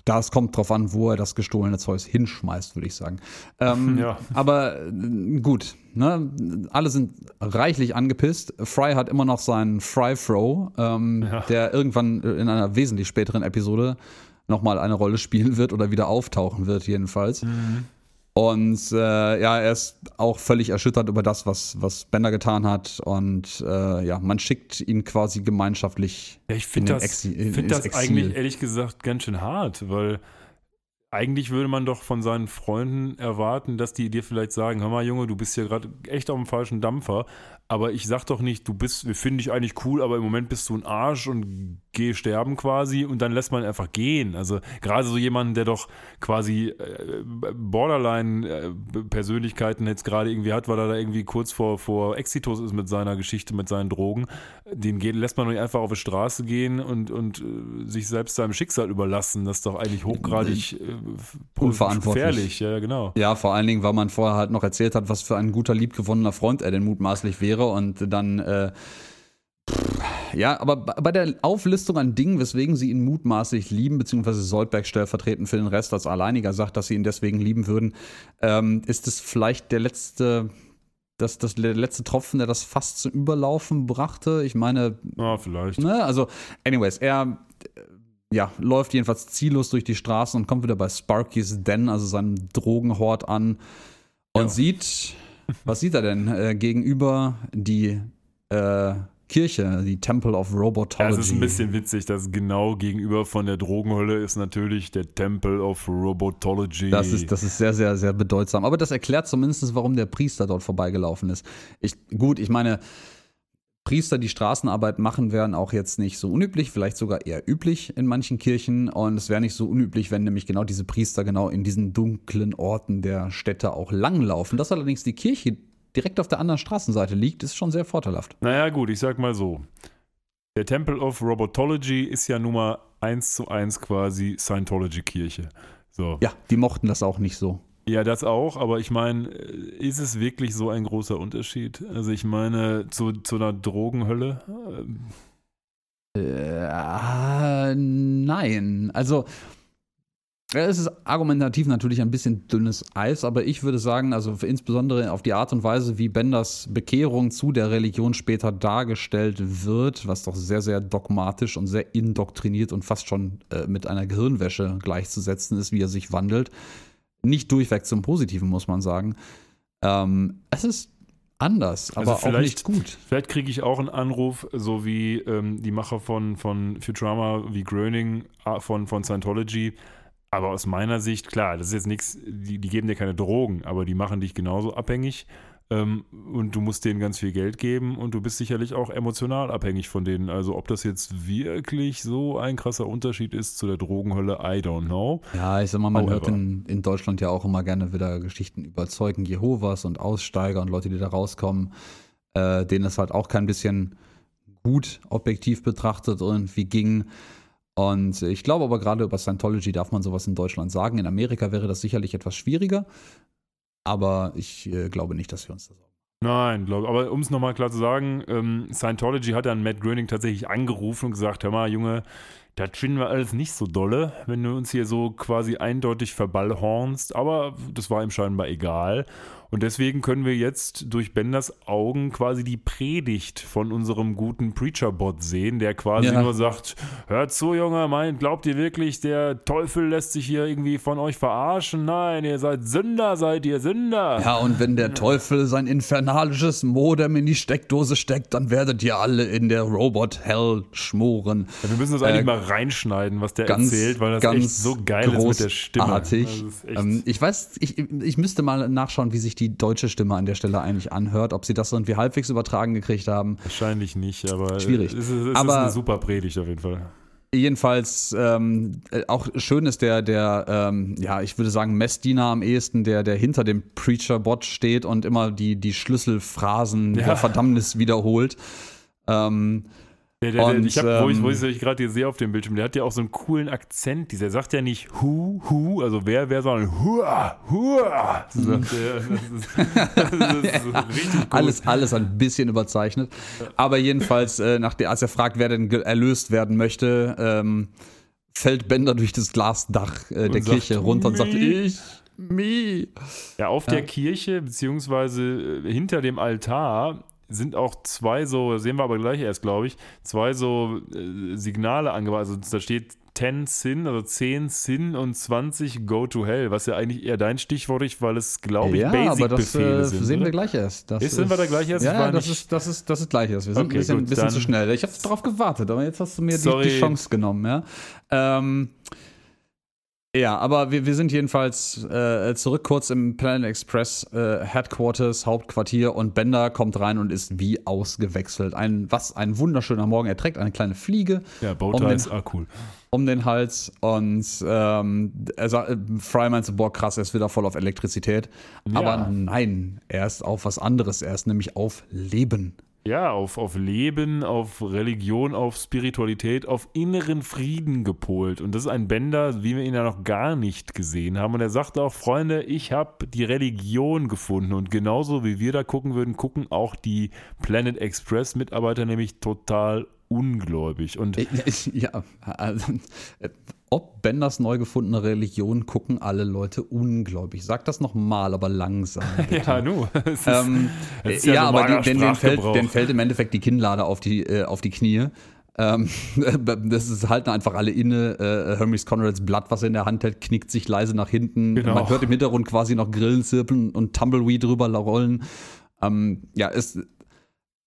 Das kommt drauf an, wo er das gestohlene Zeug hinschmeißt, würde ich sagen. Ähm, ja. Aber äh, gut, ne? alle sind reichlich angepisst. Fry hat immer noch seinen Fry-Throw, ähm, ja. der irgendwann in einer wesentlich späteren Episode nochmal eine Rolle spielen wird oder wieder auftauchen wird, jedenfalls. Mhm. Und äh, ja, er ist auch völlig erschüttert über das, was, was Bender getan hat. Und äh, ja, man schickt ihn quasi gemeinschaftlich. Ja, ich finde das, find das eigentlich ehrlich gesagt ganz schön hart, weil eigentlich würde man doch von seinen Freunden erwarten, dass die dir vielleicht sagen: Hör mal, Junge, du bist hier gerade echt auf dem falschen Dampfer. Aber ich sag doch nicht, du bist, wir finden dich eigentlich cool, aber im Moment bist du ein Arsch und geh sterben quasi und dann lässt man einfach gehen. Also gerade so jemanden, der doch quasi äh, Borderline-Persönlichkeiten jetzt gerade irgendwie hat, weil er da irgendwie kurz vor, vor Exitus ist mit seiner Geschichte, mit seinen Drogen, den geht, lässt man doch nicht einfach auf die Straße gehen und, und äh, sich selbst seinem Schicksal überlassen. Das ist doch eigentlich hochgradig äh, unverantwortlich. Gefährlich, ja, genau. Ja, vor allen Dingen, weil man vorher halt noch erzählt hat, was für ein guter, liebgewonnener Freund er denn mutmaßlich wäre wäre und dann äh, ja, aber bei der Auflistung an Dingen, weswegen sie ihn mutmaßlich lieben, beziehungsweise Soldberg stellvertretend für den Rest als Alleiniger sagt, dass sie ihn deswegen lieben würden, ähm, ist es vielleicht der letzte, das, das der letzte Tropfen, der das fast zum Überlaufen brachte. Ich meine. Ja, vielleicht. Ne? Also, anyways, er ja, läuft jedenfalls ziellos durch die Straßen und kommt wieder bei Sparky's Den, also seinem Drogenhort an und ja. sieht was sieht er denn äh, gegenüber die äh, Kirche, die Temple of Robotology? Das ist ein bisschen witzig, dass genau gegenüber von der Drogenhölle ist natürlich der Temple of Robotology. Das ist, das ist sehr, sehr, sehr bedeutsam. Aber das erklärt zumindest, warum der Priester dort vorbeigelaufen ist. Ich, gut, ich meine, Priester, die Straßenarbeit machen, wären auch jetzt nicht so unüblich, vielleicht sogar eher üblich in manchen Kirchen. Und es wäre nicht so unüblich, wenn nämlich genau diese Priester genau in diesen dunklen Orten der Städte auch langlaufen. Dass allerdings die Kirche direkt auf der anderen Straßenseite liegt, ist schon sehr vorteilhaft. Naja, gut, ich sag mal so. Der Temple of Robotology ist ja nun mal eins zu eins quasi Scientology-Kirche. So. Ja, die mochten das auch nicht so. Ja, das auch, aber ich meine, äh, ist es wirklich so ein großer Unterschied? Also ich meine, zu, zu einer Drogenhölle? Äh, nein. Also es ist argumentativ natürlich ein bisschen dünnes Eis, aber ich würde sagen, also insbesondere auf die Art und Weise, wie Benders Bekehrung zu der Religion später dargestellt wird, was doch sehr, sehr dogmatisch und sehr indoktriniert und fast schon äh, mit einer Gehirnwäsche gleichzusetzen ist, wie er sich wandelt, nicht durchweg zum Positiven, muss man sagen. Ähm, es ist anders, also aber auch nicht gut. Vielleicht kriege ich auch einen Anruf, so wie ähm, die Macher von, von Futurama, wie Gröning äh, von, von Scientology. Aber aus meiner Sicht, klar, das ist jetzt nichts, die, die geben dir keine Drogen, aber die machen dich genauso abhängig. Ähm, und du musst denen ganz viel Geld geben und du bist sicherlich auch emotional abhängig von denen. Also ob das jetzt wirklich so ein krasser Unterschied ist zu der Drogenhölle, I don't know. Ja, ich sag mal, man However. hört in, in Deutschland ja auch immer gerne wieder Geschichten über Zeugen Jehovas und Aussteiger und Leute, die da rauskommen, äh, denen es halt auch kein bisschen gut objektiv betrachtet irgendwie ging. Und ich glaube aber gerade über Scientology darf man sowas in Deutschland sagen. In Amerika wäre das sicherlich etwas schwieriger. Aber ich äh, glaube nicht, dass wir uns das Nein, glaube Aber um es nochmal klar zu sagen, ähm, Scientology hat dann Matt Groening tatsächlich angerufen und gesagt: Hör mal, Junge, das finden wir alles nicht so dolle, wenn du uns hier so quasi eindeutig verballhornst, aber das war ihm scheinbar egal. Und deswegen können wir jetzt durch Benders Augen quasi die Predigt von unserem guten Preacher-Bot sehen, der quasi ja. nur sagt: Hört zu, Junge, mein, glaubt ihr wirklich, der Teufel lässt sich hier irgendwie von euch verarschen? Nein, ihr seid Sünder, seid ihr Sünder. Ja, und wenn der Teufel sein infernalisches Modem in die Steckdose steckt, dann werdet ihr alle in der Robot-Hell schmoren. Ja, wir müssen das eigentlich äh, mal reinschneiden, was der ganz, erzählt, weil das echt so geil ist mit der Stimme. Ähm, ich weiß, ich, ich müsste mal nachschauen, wie sich die deutsche Stimme an der Stelle eigentlich anhört, ob sie das irgendwie halbwegs übertragen gekriegt haben. Wahrscheinlich nicht, aber schwierig. Es, ist, es aber ist eine super Predigt auf jeden Fall. Jedenfalls ähm, äh, auch schön ist der, der ähm, ja, ich würde sagen, Messdiener am ehesten, der, der hinter dem Preacher-Bot steht und immer die, die Schlüsselphrasen ja. der Verdammnis wiederholt. Ähm, der, der, und, ich hab, wo ich, wo ich, ähm, gerade hier sehe auf dem Bildschirm, der hat ja auch so einen coolen Akzent. Dieser sagt ja nicht hu, hu, also wer, wer, sondern hua, hua. So sagt er. Das ist, das ist ja, richtig cool. Alles, alles ein bisschen überzeichnet. Aber jedenfalls, äh, nach der, als er fragt, wer denn erlöst werden möchte, ähm, fällt Bender durch das Glasdach äh, der Kirche runter und sagt, ich. Me. Ja, auf ja. der Kirche, beziehungsweise äh, hinter dem Altar, sind auch zwei so, sehen wir aber gleich erst, glaube ich, zwei so äh, Signale angebracht. Also da steht 10 Sin, also 10 Sin und 20 Go to Hell, was ja eigentlich eher dein Stichwort ist, weil es, glaube ich, ja, Basic-Befehle äh, sind. sehen oder? wir gleich erst. Das ist, sind wir da gleich erst? Ja, das ist, das, ist, das ist gleich erst. Wir sind okay, ein bisschen, gut, bisschen zu schnell. Ich habe darauf gewartet, aber jetzt hast du mir die, die, Chance genommen. Ja. Ähm, ja, aber wir, wir sind jedenfalls äh, zurück kurz im Planet Express äh, Headquarters, Hauptquartier und Bender kommt rein und ist wie ausgewechselt. Ein, was ein wunderschöner Morgen. Er trägt eine kleine Fliege. Ja, Bowtie um ist ah, cool. Um den Hals und ähm, er sagt, äh, Fry meint so, boah, krass, er ist wieder voll auf Elektrizität. Ja. Aber nein, er ist auf was anderes. Er ist nämlich auf Leben ja, auf, auf Leben, auf Religion, auf Spiritualität, auf inneren Frieden gepolt. Und das ist ein Bender, wie wir ihn ja noch gar nicht gesehen haben. Und er sagt auch, Freunde, ich habe die Religion gefunden. Und genauso wie wir da gucken würden, gucken auch die Planet Express Mitarbeiter nämlich total ungläubig. Und ja, also, ob Benders neu gefundene Religion gucken alle Leute ungläubig. Sag das nochmal, aber langsam. ja, nu. Ähm, ja, ja aber den, den, den, fällt, den, fällt, im Endeffekt die Kinnlade auf die, äh, auf die Knie. Ähm, das ist, halten einfach alle inne. Äh, Hermes Conrads Blatt, was er in der Hand hält, knickt sich leise nach hinten. Genau. Man hört im Hintergrund quasi noch Grillen zirpen und Tumbleweed drüber rollen. Ähm, ja, ist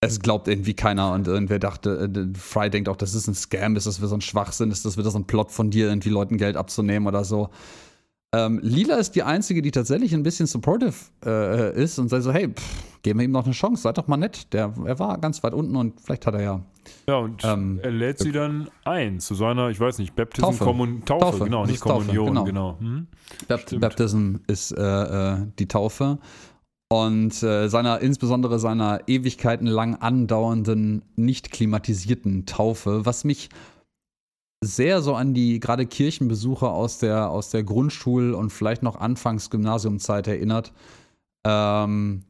es glaubt irgendwie keiner und irgendwer dachte, äh, Fry denkt auch, das ist ein Scam, ist das wieder so ein Schwachsinn, ist das wieder so ein Plot von dir, irgendwie Leuten Geld abzunehmen oder so. Ähm, Lila ist die einzige, die tatsächlich ein bisschen supportive äh, ist und sagt so, hey, pff, geben wir ihm noch eine Chance, seid doch mal nett. Der, er war ganz weit unten und vielleicht hat er ja. Ja, und ähm, er lädt sie dann ein zu seiner, ich weiß nicht, Baptism, Taufe, Kommun Taufe, Taufe, genau, nicht Kommunion, Taufe, genau. genau. Hm? Baptism ist äh, äh, die Taufe und äh, seiner, insbesondere seiner ewigkeitenlang andauernden, nicht klimatisierten Taufe, was mich sehr so an die gerade Kirchenbesucher aus der, aus der Grundschul- und vielleicht noch Anfangs-Gymnasiumzeit erinnert, ähm,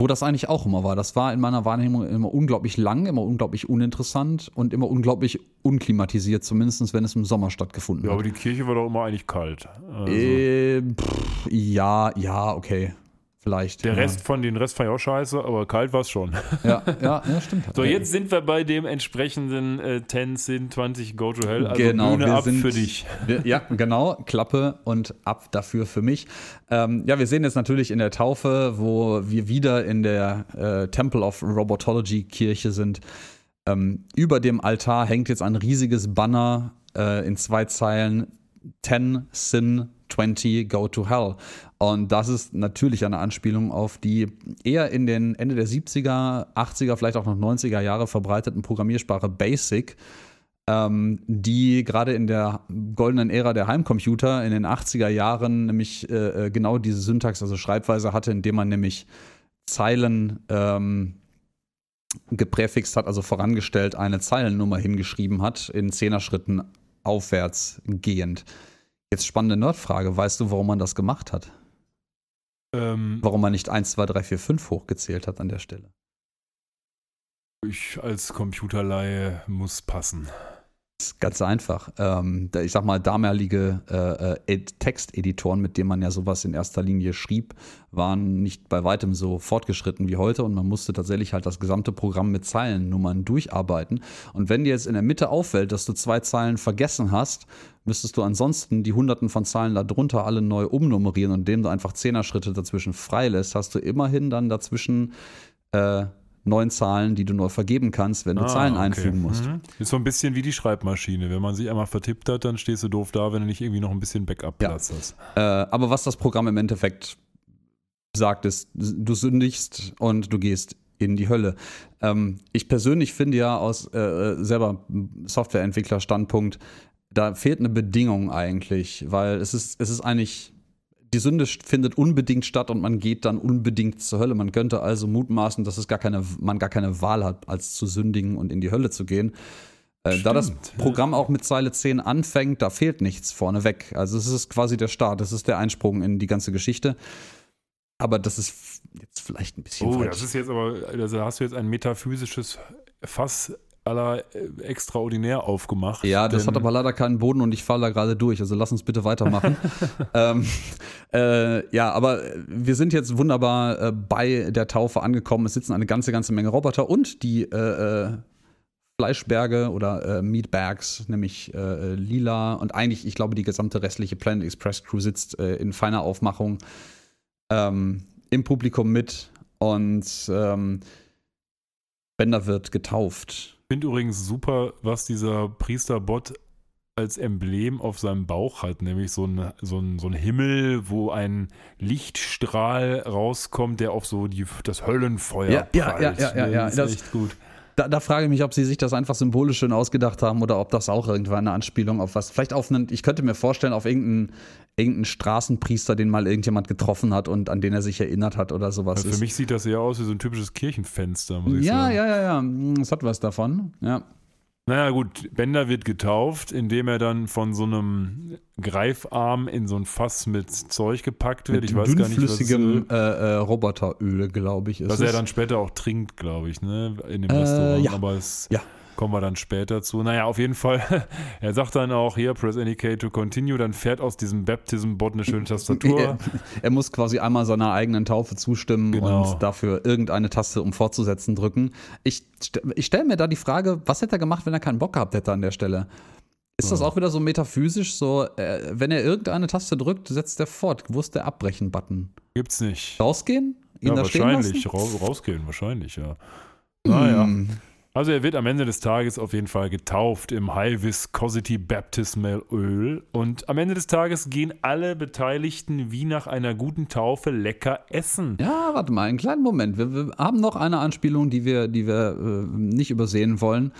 wo das eigentlich auch immer war. Das war in meiner Wahrnehmung immer unglaublich lang, immer unglaublich uninteressant und immer unglaublich unklimatisiert, zumindest wenn es im Sommer stattgefunden ja, hat. Ja, aber die Kirche war doch immer eigentlich kalt. Also. Äh, pff, ja, ja, okay. Vielleicht. Der ja. Rest von den Rest fand ich auch scheiße, aber kalt war es schon. Ja, ja, ja, stimmt. So, jetzt sind wir bei dem entsprechenden äh, 10, Sin, 20 Go to Hell. Also genau, Bühne ab sind, für dich. Wir, ja, genau. Klappe und ab dafür für mich. Ähm, ja, wir sehen jetzt natürlich in der Taufe, wo wir wieder in der äh, Temple of Robotology Kirche sind. Ähm, über dem Altar hängt jetzt ein riesiges Banner äh, in zwei Zeilen. 10 Sin 20 Go to Hell. Und das ist natürlich eine Anspielung auf die eher in den Ende der 70er, 80er, vielleicht auch noch 90er Jahre verbreiteten Programmiersprache Basic, ähm, die gerade in der goldenen Ära der Heimcomputer in den 80er Jahren nämlich äh, äh, genau diese Syntax, also Schreibweise hatte, indem man nämlich Zeilen ähm, gepräfixt hat, also vorangestellt eine Zeilennummer hingeschrieben hat, in Zehner-Schritten aufwärts gehend. Jetzt spannende Nerdfrage. Weißt du, warum man das gemacht hat? Ähm, warum man nicht 1, 2, 3, 4, 5 hochgezählt hat an der Stelle? Ich als Computerleihe muss passen. Ganz einfach. Ähm, ich sag mal, damalige äh, äh Texteditoren, mit denen man ja sowas in erster Linie schrieb, waren nicht bei weitem so fortgeschritten wie heute und man musste tatsächlich halt das gesamte Programm mit Zeilennummern durcharbeiten. Und wenn dir jetzt in der Mitte auffällt, dass du zwei Zeilen vergessen hast, müsstest du ansonsten die hunderten von Zahlen darunter alle neu umnummerieren und indem du einfach Zehner-Schritte dazwischen freilässt, hast du immerhin dann dazwischen äh, neun Zahlen, die du neu vergeben kannst, wenn du ah, Zahlen okay. einfügen musst. Mhm. Ist so ein bisschen wie die Schreibmaschine. Wenn man sich einmal vertippt hat, dann stehst du doof da, wenn du nicht irgendwie noch ein bisschen Backup-Platz ja. hast. Äh, aber was das Programm im Endeffekt sagt, ist, du sündigst und du gehst in die Hölle. Ähm, ich persönlich finde ja aus äh, selber Softwareentwickler-Standpunkt, da fehlt eine Bedingung eigentlich, weil es ist, es ist eigentlich die Sünde findet unbedingt statt und man geht dann unbedingt zur Hölle. Man könnte also mutmaßen, dass es gar keine, man gar keine Wahl hat, als zu sündigen und in die Hölle zu gehen. Äh, da das Programm ja. auch mit Zeile 10 anfängt, da fehlt nichts vorneweg. Also es ist quasi der Start, es ist der Einsprung in die ganze Geschichte. Aber das ist jetzt vielleicht ein bisschen. Oh, falsch. das ist jetzt aber, also hast du jetzt ein metaphysisches Fass aller äh, extraordinär aufgemacht. Ja, das hat aber leider keinen Boden und ich falle da gerade durch. Also lass uns bitte weitermachen. ähm, äh, ja, aber wir sind jetzt wunderbar äh, bei der Taufe angekommen. Es sitzen eine ganze, ganze Menge Roboter und die äh, äh Fleischberge oder äh, Meatbags, nämlich lila und eigentlich, ich glaube, die gesamte restliche Planet Express Crew sitzt in feiner Aufmachung ähm, im Publikum mit und ähm, Bender wird getauft finde übrigens super, was dieser Priesterbot als Emblem auf seinem Bauch hat, nämlich so ein, so ein, so ein Himmel, wo ein Lichtstrahl rauskommt, der auf so die, das Höllenfeuer ja, prallt. Ja, ja, ja, ja, ja. Das ist echt gut. Da, da, frage ich mich, ob sie sich das einfach symbolisch schön ausgedacht haben oder ob das auch irgendwann eine Anspielung auf was. Vielleicht auf einen, ich könnte mir vorstellen, auf irgendeinen, irgendeinen Straßenpriester, den mal irgendjemand getroffen hat und an den er sich erinnert hat oder sowas. Ja, für ist. mich sieht das eher aus wie so ein typisches Kirchenfenster, muss ich ja, sagen. Ja, ja, ja, ja. Es hat was davon, ja. Naja, gut, Bender wird getauft, indem er dann von so einem Greifarm in so ein Fass mit Zeug gepackt wird. Mit ich weiß gar nicht, was äh, äh, Roboteröl, glaube ich, ist Was er dann später auch trinkt, glaube ich, ne, in dem äh, Restaurant. Ja. Aber es ja. Kommen wir dann später zu. Naja, auf jeden Fall, er sagt dann auch hier, press any key to continue, dann fährt aus diesem Baptism-Bot eine schöne Tastatur. Er, er, muss quasi einmal seiner eigenen Taufe zustimmen genau. und dafür irgendeine Taste, um fortzusetzen, drücken. Ich, ich stelle mir da die Frage, was hätte er gemacht, wenn er keinen Bock gehabt hätte an der Stelle? Ist das auch wieder so metaphysisch, so, äh, wenn er irgendeine Taste drückt, setzt er fort. Wo ist der Abbrechen-Button? Gibt's nicht. Rausgehen? Ihn ja, wahrscheinlich. rausgehen, wahrscheinlich, ja. Naja. Hm. Also er wird am Ende des Tages auf jeden Fall getauft im High Viscosity Baptismal Öl und am Ende des Tages gehen alle Beteiligten wie nach einer guten Taufe lecker essen. Ja, warte mal, einen kleinen Moment. Wir, wir haben noch eine Anspielung, die wir, die wir äh, nicht übersehen wollen.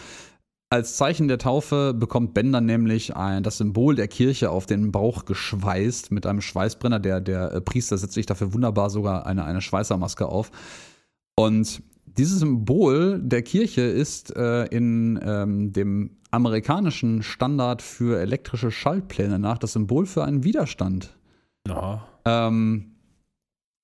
Als Zeichen der Taufe bekommt Bender nämlich ein, das Symbol der Kirche auf den Bauch geschweißt mit einem Schweißbrenner. Der, der äh, Priester setzt sich dafür wunderbar sogar eine, eine Schweißermaske auf. Und dieses Symbol der Kirche ist äh, in ähm, dem amerikanischen Standard für elektrische Schaltpläne nach das Symbol für einen Widerstand. Ja. Ähm,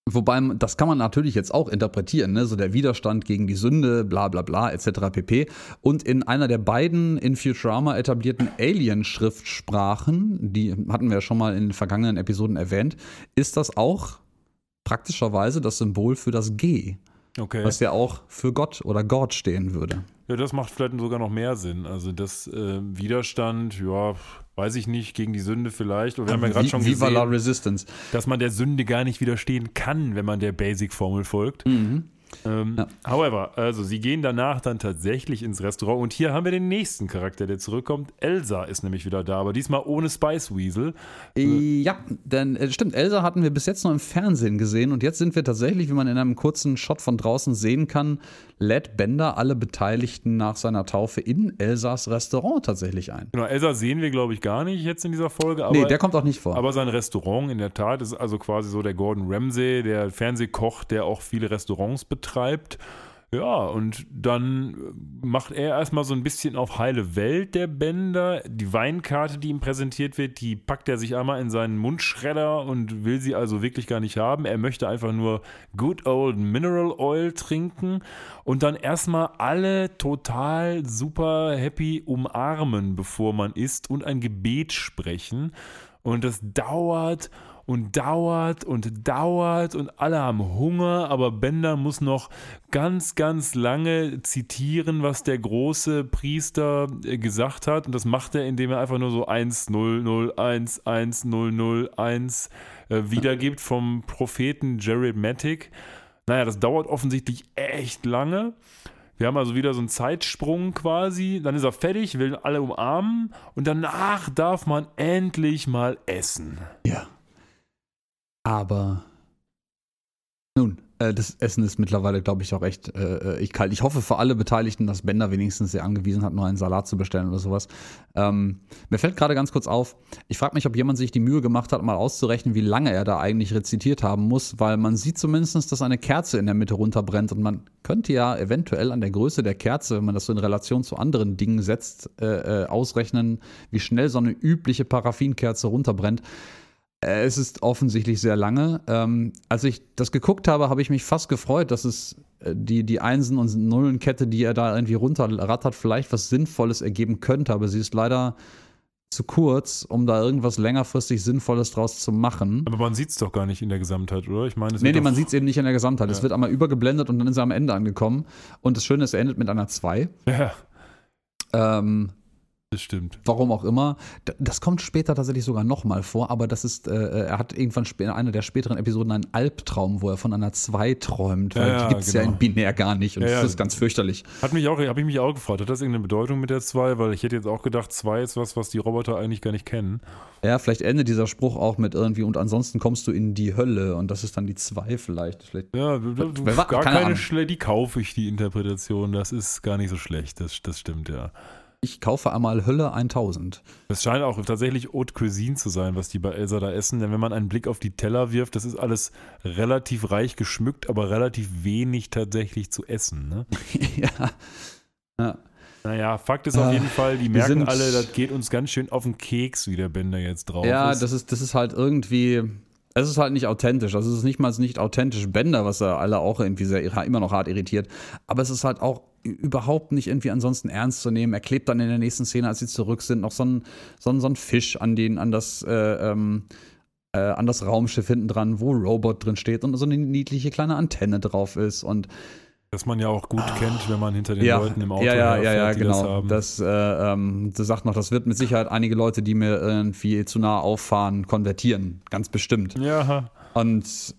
wobei, das kann man natürlich jetzt auch interpretieren, ne? so der Widerstand gegen die Sünde, bla bla bla, etc. pp. Und in einer der beiden in Futurama etablierten Alien-Schriftsprachen, die hatten wir ja schon mal in den vergangenen Episoden erwähnt, ist das auch praktischerweise das Symbol für das G. Okay. Was ja auch für Gott oder Gott stehen würde. Ja, das macht vielleicht sogar noch mehr Sinn. Also das äh, Widerstand, ja, weiß ich nicht, gegen die Sünde vielleicht. Oder wir haben ja gerade schon gesehen, Resistance. dass man der Sünde gar nicht widerstehen kann, wenn man der Basic-Formel folgt. Mhm. Ähm, ja. However, also sie gehen danach dann tatsächlich ins Restaurant und hier haben wir den nächsten Charakter, der zurückkommt. Elsa ist nämlich wieder da, aber diesmal ohne Spice Weasel. Äh, ja, denn äh, stimmt, Elsa hatten wir bis jetzt noch im Fernsehen gesehen und jetzt sind wir tatsächlich, wie man in einem kurzen Shot von draußen sehen kann, lädt Bender alle Beteiligten nach seiner Taufe in Elsas Restaurant tatsächlich ein. Genau, Elsa sehen wir, glaube ich, gar nicht jetzt in dieser Folge. Aber, nee, der kommt auch nicht vor. Aber sein Restaurant in der Tat ist also quasi so der Gordon Ramsay, der Fernsehkoch, der auch viele Restaurants betreibt betreibt. Ja, und dann macht er erstmal so ein bisschen auf heile Welt, der Bender. Die Weinkarte, die ihm präsentiert wird, die packt er sich einmal in seinen Mundschredder und will sie also wirklich gar nicht haben. Er möchte einfach nur Good Old Mineral Oil trinken und dann erstmal alle total super happy umarmen, bevor man isst und ein Gebet sprechen. Und das dauert und dauert und dauert und alle haben Hunger, aber Bender muss noch ganz, ganz lange zitieren, was der große Priester äh, gesagt hat. Und das macht er, indem er einfach nur so 1, 0, 0, 1, 1, 0, 0, 1 äh, wiedergibt vom Propheten Jared Matic. Naja, das dauert offensichtlich echt lange. Wir haben also wieder so einen Zeitsprung quasi. Dann ist er fertig, will alle umarmen und danach darf man endlich mal essen. Ja. Aber nun, äh, das Essen ist mittlerweile, glaube ich, auch echt äh, ich kalt. Ich hoffe für alle Beteiligten, dass Bender wenigstens sehr angewiesen hat, nur einen Salat zu bestellen oder sowas. Ähm, mir fällt gerade ganz kurz auf, ich frage mich, ob jemand sich die Mühe gemacht hat, mal auszurechnen, wie lange er da eigentlich rezitiert haben muss, weil man sieht zumindest, dass eine Kerze in der Mitte runterbrennt und man könnte ja eventuell an der Größe der Kerze, wenn man das so in Relation zu anderen Dingen setzt, äh, äh ausrechnen, wie schnell so eine übliche Paraffinkerze runterbrennt. Äh, es ist offensichtlich sehr lange. Ähm, als ich das geguckt habe, habe ich mich fast gefreut, dass es äh, die, die Einsen- und Nullenkette, die er da irgendwie runterrattert, vielleicht was Sinnvolles ergeben könnte. Aber sie ist leider zu kurz, um da irgendwas längerfristig Sinnvolles draus zu machen. Aber man sieht es doch gar nicht in der Gesamtheit, oder? Ich meine, nee, nee, man sieht es eben nicht in der Gesamtheit. Ja. Es wird einmal übergeblendet und dann ist er am Ende angekommen. Und das Schöne ist, er endet mit einer 2. Ja. Ähm, das stimmt. Warum auch immer. Das kommt später tatsächlich sogar nochmal vor, aber das ist, äh, er hat irgendwann in einer der späteren Episoden einen Albtraum, wo er von einer 2 träumt, weil ja, die gibt es genau. ja in Binär gar nicht und ja, das ist ganz fürchterlich. Hat mich auch, habe ich mich auch gefragt, hat das irgendeine Bedeutung mit der 2? Weil ich hätte jetzt auch gedacht, 2 ist was, was die Roboter eigentlich gar nicht kennen. Ja, vielleicht endet dieser Spruch auch mit irgendwie und ansonsten kommst du in die Hölle und das ist dann die 2 vielleicht. vielleicht. Ja, du, du, gar keine, keine die kaufe ich, die Interpretation, das ist gar nicht so schlecht, das, das stimmt ja ich kaufe einmal Hölle 1000. Es scheint auch tatsächlich Haute Cuisine zu sein, was die bei Elsa da essen. Denn wenn man einen Blick auf die Teller wirft, das ist alles relativ reich geschmückt, aber relativ wenig tatsächlich zu essen. Ne? ja. ja. Naja, Fakt ist auf jeden Fall, die merken alle, das geht uns ganz schön auf den Keks, wie der Bender jetzt drauf ja, ist. Ja, das ist, das ist halt irgendwie, es ist halt nicht authentisch. Also es ist nicht mal nicht authentisch Bender, was er alle auch irgendwie sehr, immer noch hart irritiert. Aber es ist halt auch überhaupt nicht irgendwie ansonsten ernst zu nehmen. Er klebt dann in der nächsten Szene, als sie zurück sind, noch so ein, so ein, so ein Fisch an, den, an, das, äh, ähm, äh, an das Raumschiff hinten dran, wo Robot drin steht und so eine niedliche kleine Antenne drauf ist. Und das man ja auch gut ah, kennt, wenn man hinter den ja, Leuten im Auto Ja, ja, ja, ja, genau. Das, das, äh, ähm, das sagt noch, das wird mit Sicherheit einige Leute, die mir irgendwie zu nah auffahren, konvertieren. Ganz bestimmt. Ja. Und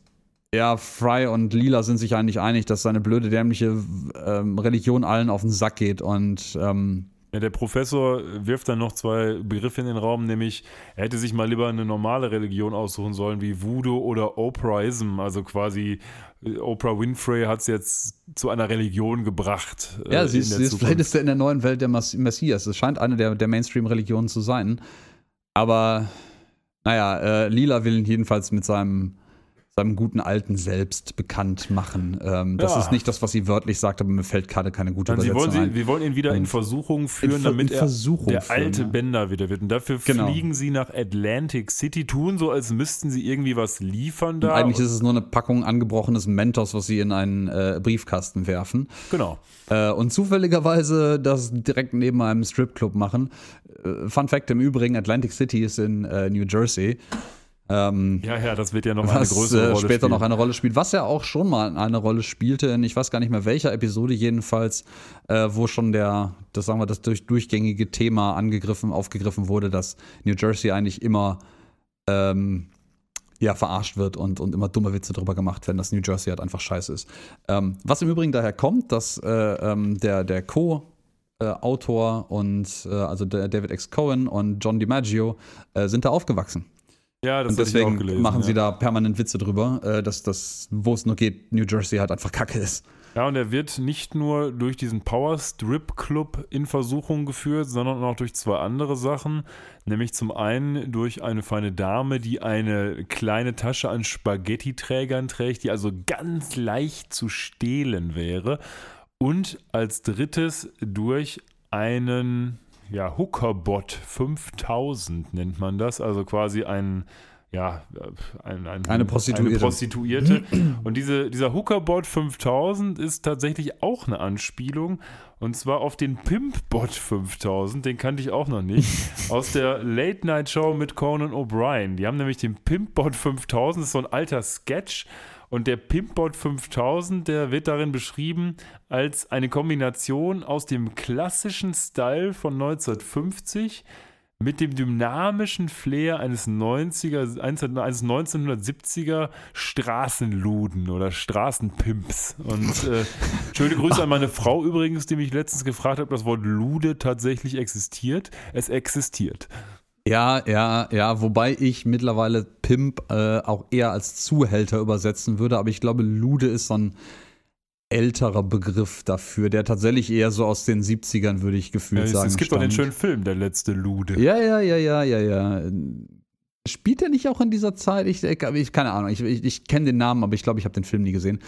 ja, Fry und Lila sind sich eigentlich einig, dass seine blöde, dämliche ähm, Religion allen auf den Sack geht und ähm, ja, der Professor wirft dann noch zwei Begriffe in den Raum, nämlich er hätte sich mal lieber eine normale Religion aussuchen sollen, wie Voodoo oder Oprahism. Also quasi äh, Oprah Winfrey hat es jetzt zu einer Religion gebracht. Äh, ja, sie ist, sie ist vielleicht ist er in der neuen Welt der Messias. Es scheint eine der, der Mainstream-Religionen zu sein. Aber naja, äh, Lila will ihn jedenfalls mit seinem seinem guten alten Selbst bekannt machen. Ähm, das ja. ist nicht das, was sie wörtlich sagt, aber mir fällt gerade keine gute Dann Übersetzung sie wollen, sie, Wir wollen ihn wieder in Versuchung führen, in, damit in er der führen, alte ja. Bender wieder wird. Und dafür genau. fliegen sie nach Atlantic City, tun so, als müssten sie irgendwie was liefern da. Und eigentlich ist es nur eine Packung angebrochenes Mentos, was sie in einen äh, Briefkasten werfen. Genau. Äh, und zufälligerweise das direkt neben einem Stripclub machen. Äh, Fun Fact im Übrigen, Atlantic City ist in äh, New Jersey. Ähm, ja, ja, das wird ja noch eine größere äh, Rolle später spielen. noch eine Rolle spielt, was ja auch schon mal eine Rolle spielte, in ich weiß gar nicht mehr welcher Episode jedenfalls, äh, wo schon der, das sagen wir, das durch, durchgängige Thema angegriffen, aufgegriffen wurde, dass New Jersey eigentlich immer ähm, ja, verarscht wird und, und immer dumme Witze darüber gemacht werden, dass New Jersey halt einfach scheiße ist. Ähm, was im Übrigen daher kommt, dass äh, ähm, der, der Co- Autor und äh, also David X. Cohen und John DiMaggio äh, sind da aufgewachsen. Ja, das und deswegen gelesen, machen ja. sie da permanent Witze drüber, äh, dass das, wo es nur geht, New Jersey halt einfach kacke ist. Ja, und er wird nicht nur durch diesen Power Strip Club in Versuchung geführt, sondern auch durch zwei andere Sachen. Nämlich zum einen durch eine feine Dame, die eine kleine Tasche an Spaghetti-Trägern trägt, die also ganz leicht zu stehlen wäre. Und als drittes durch einen ja, Hookerbot 5000 nennt man das, also quasi ein ja, ein, ein, eine Prostituierte. Eine Prostituierte. Und diese, dieser Hookerbot 5000 ist tatsächlich auch eine Anspielung. Und zwar auf den Pimpbot 5000, den kannte ich auch noch nicht, aus der Late Night Show mit Conan O'Brien. Die haben nämlich den Pimpbot 5000, das ist so ein alter Sketch. Und der Pimpbot 5000, der wird darin beschrieben als eine Kombination aus dem klassischen Style von 1950 mit dem dynamischen Flair eines 90er, eines 1970er Straßenluden oder Straßenpimps. Und äh, schöne Grüße an meine Frau übrigens, die mich letztens gefragt hat, ob das Wort Lude tatsächlich existiert. Es existiert. Ja, ja, ja, wobei ich mittlerweile Pimp äh, auch eher als Zuhälter übersetzen würde, aber ich glaube, Lude ist so ein älterer Begriff dafür, der tatsächlich eher so aus den 70ern, würde ich gefühlt ja, es, sagen. Es gibt stammt. doch den schönen Film, Der letzte Lude. Ja, ja, ja, ja, ja, ja. Spielt er nicht auch in dieser Zeit? Ich, ich keine Ahnung, ich, ich, ich kenne den Namen, aber ich glaube, ich habe den Film nie gesehen.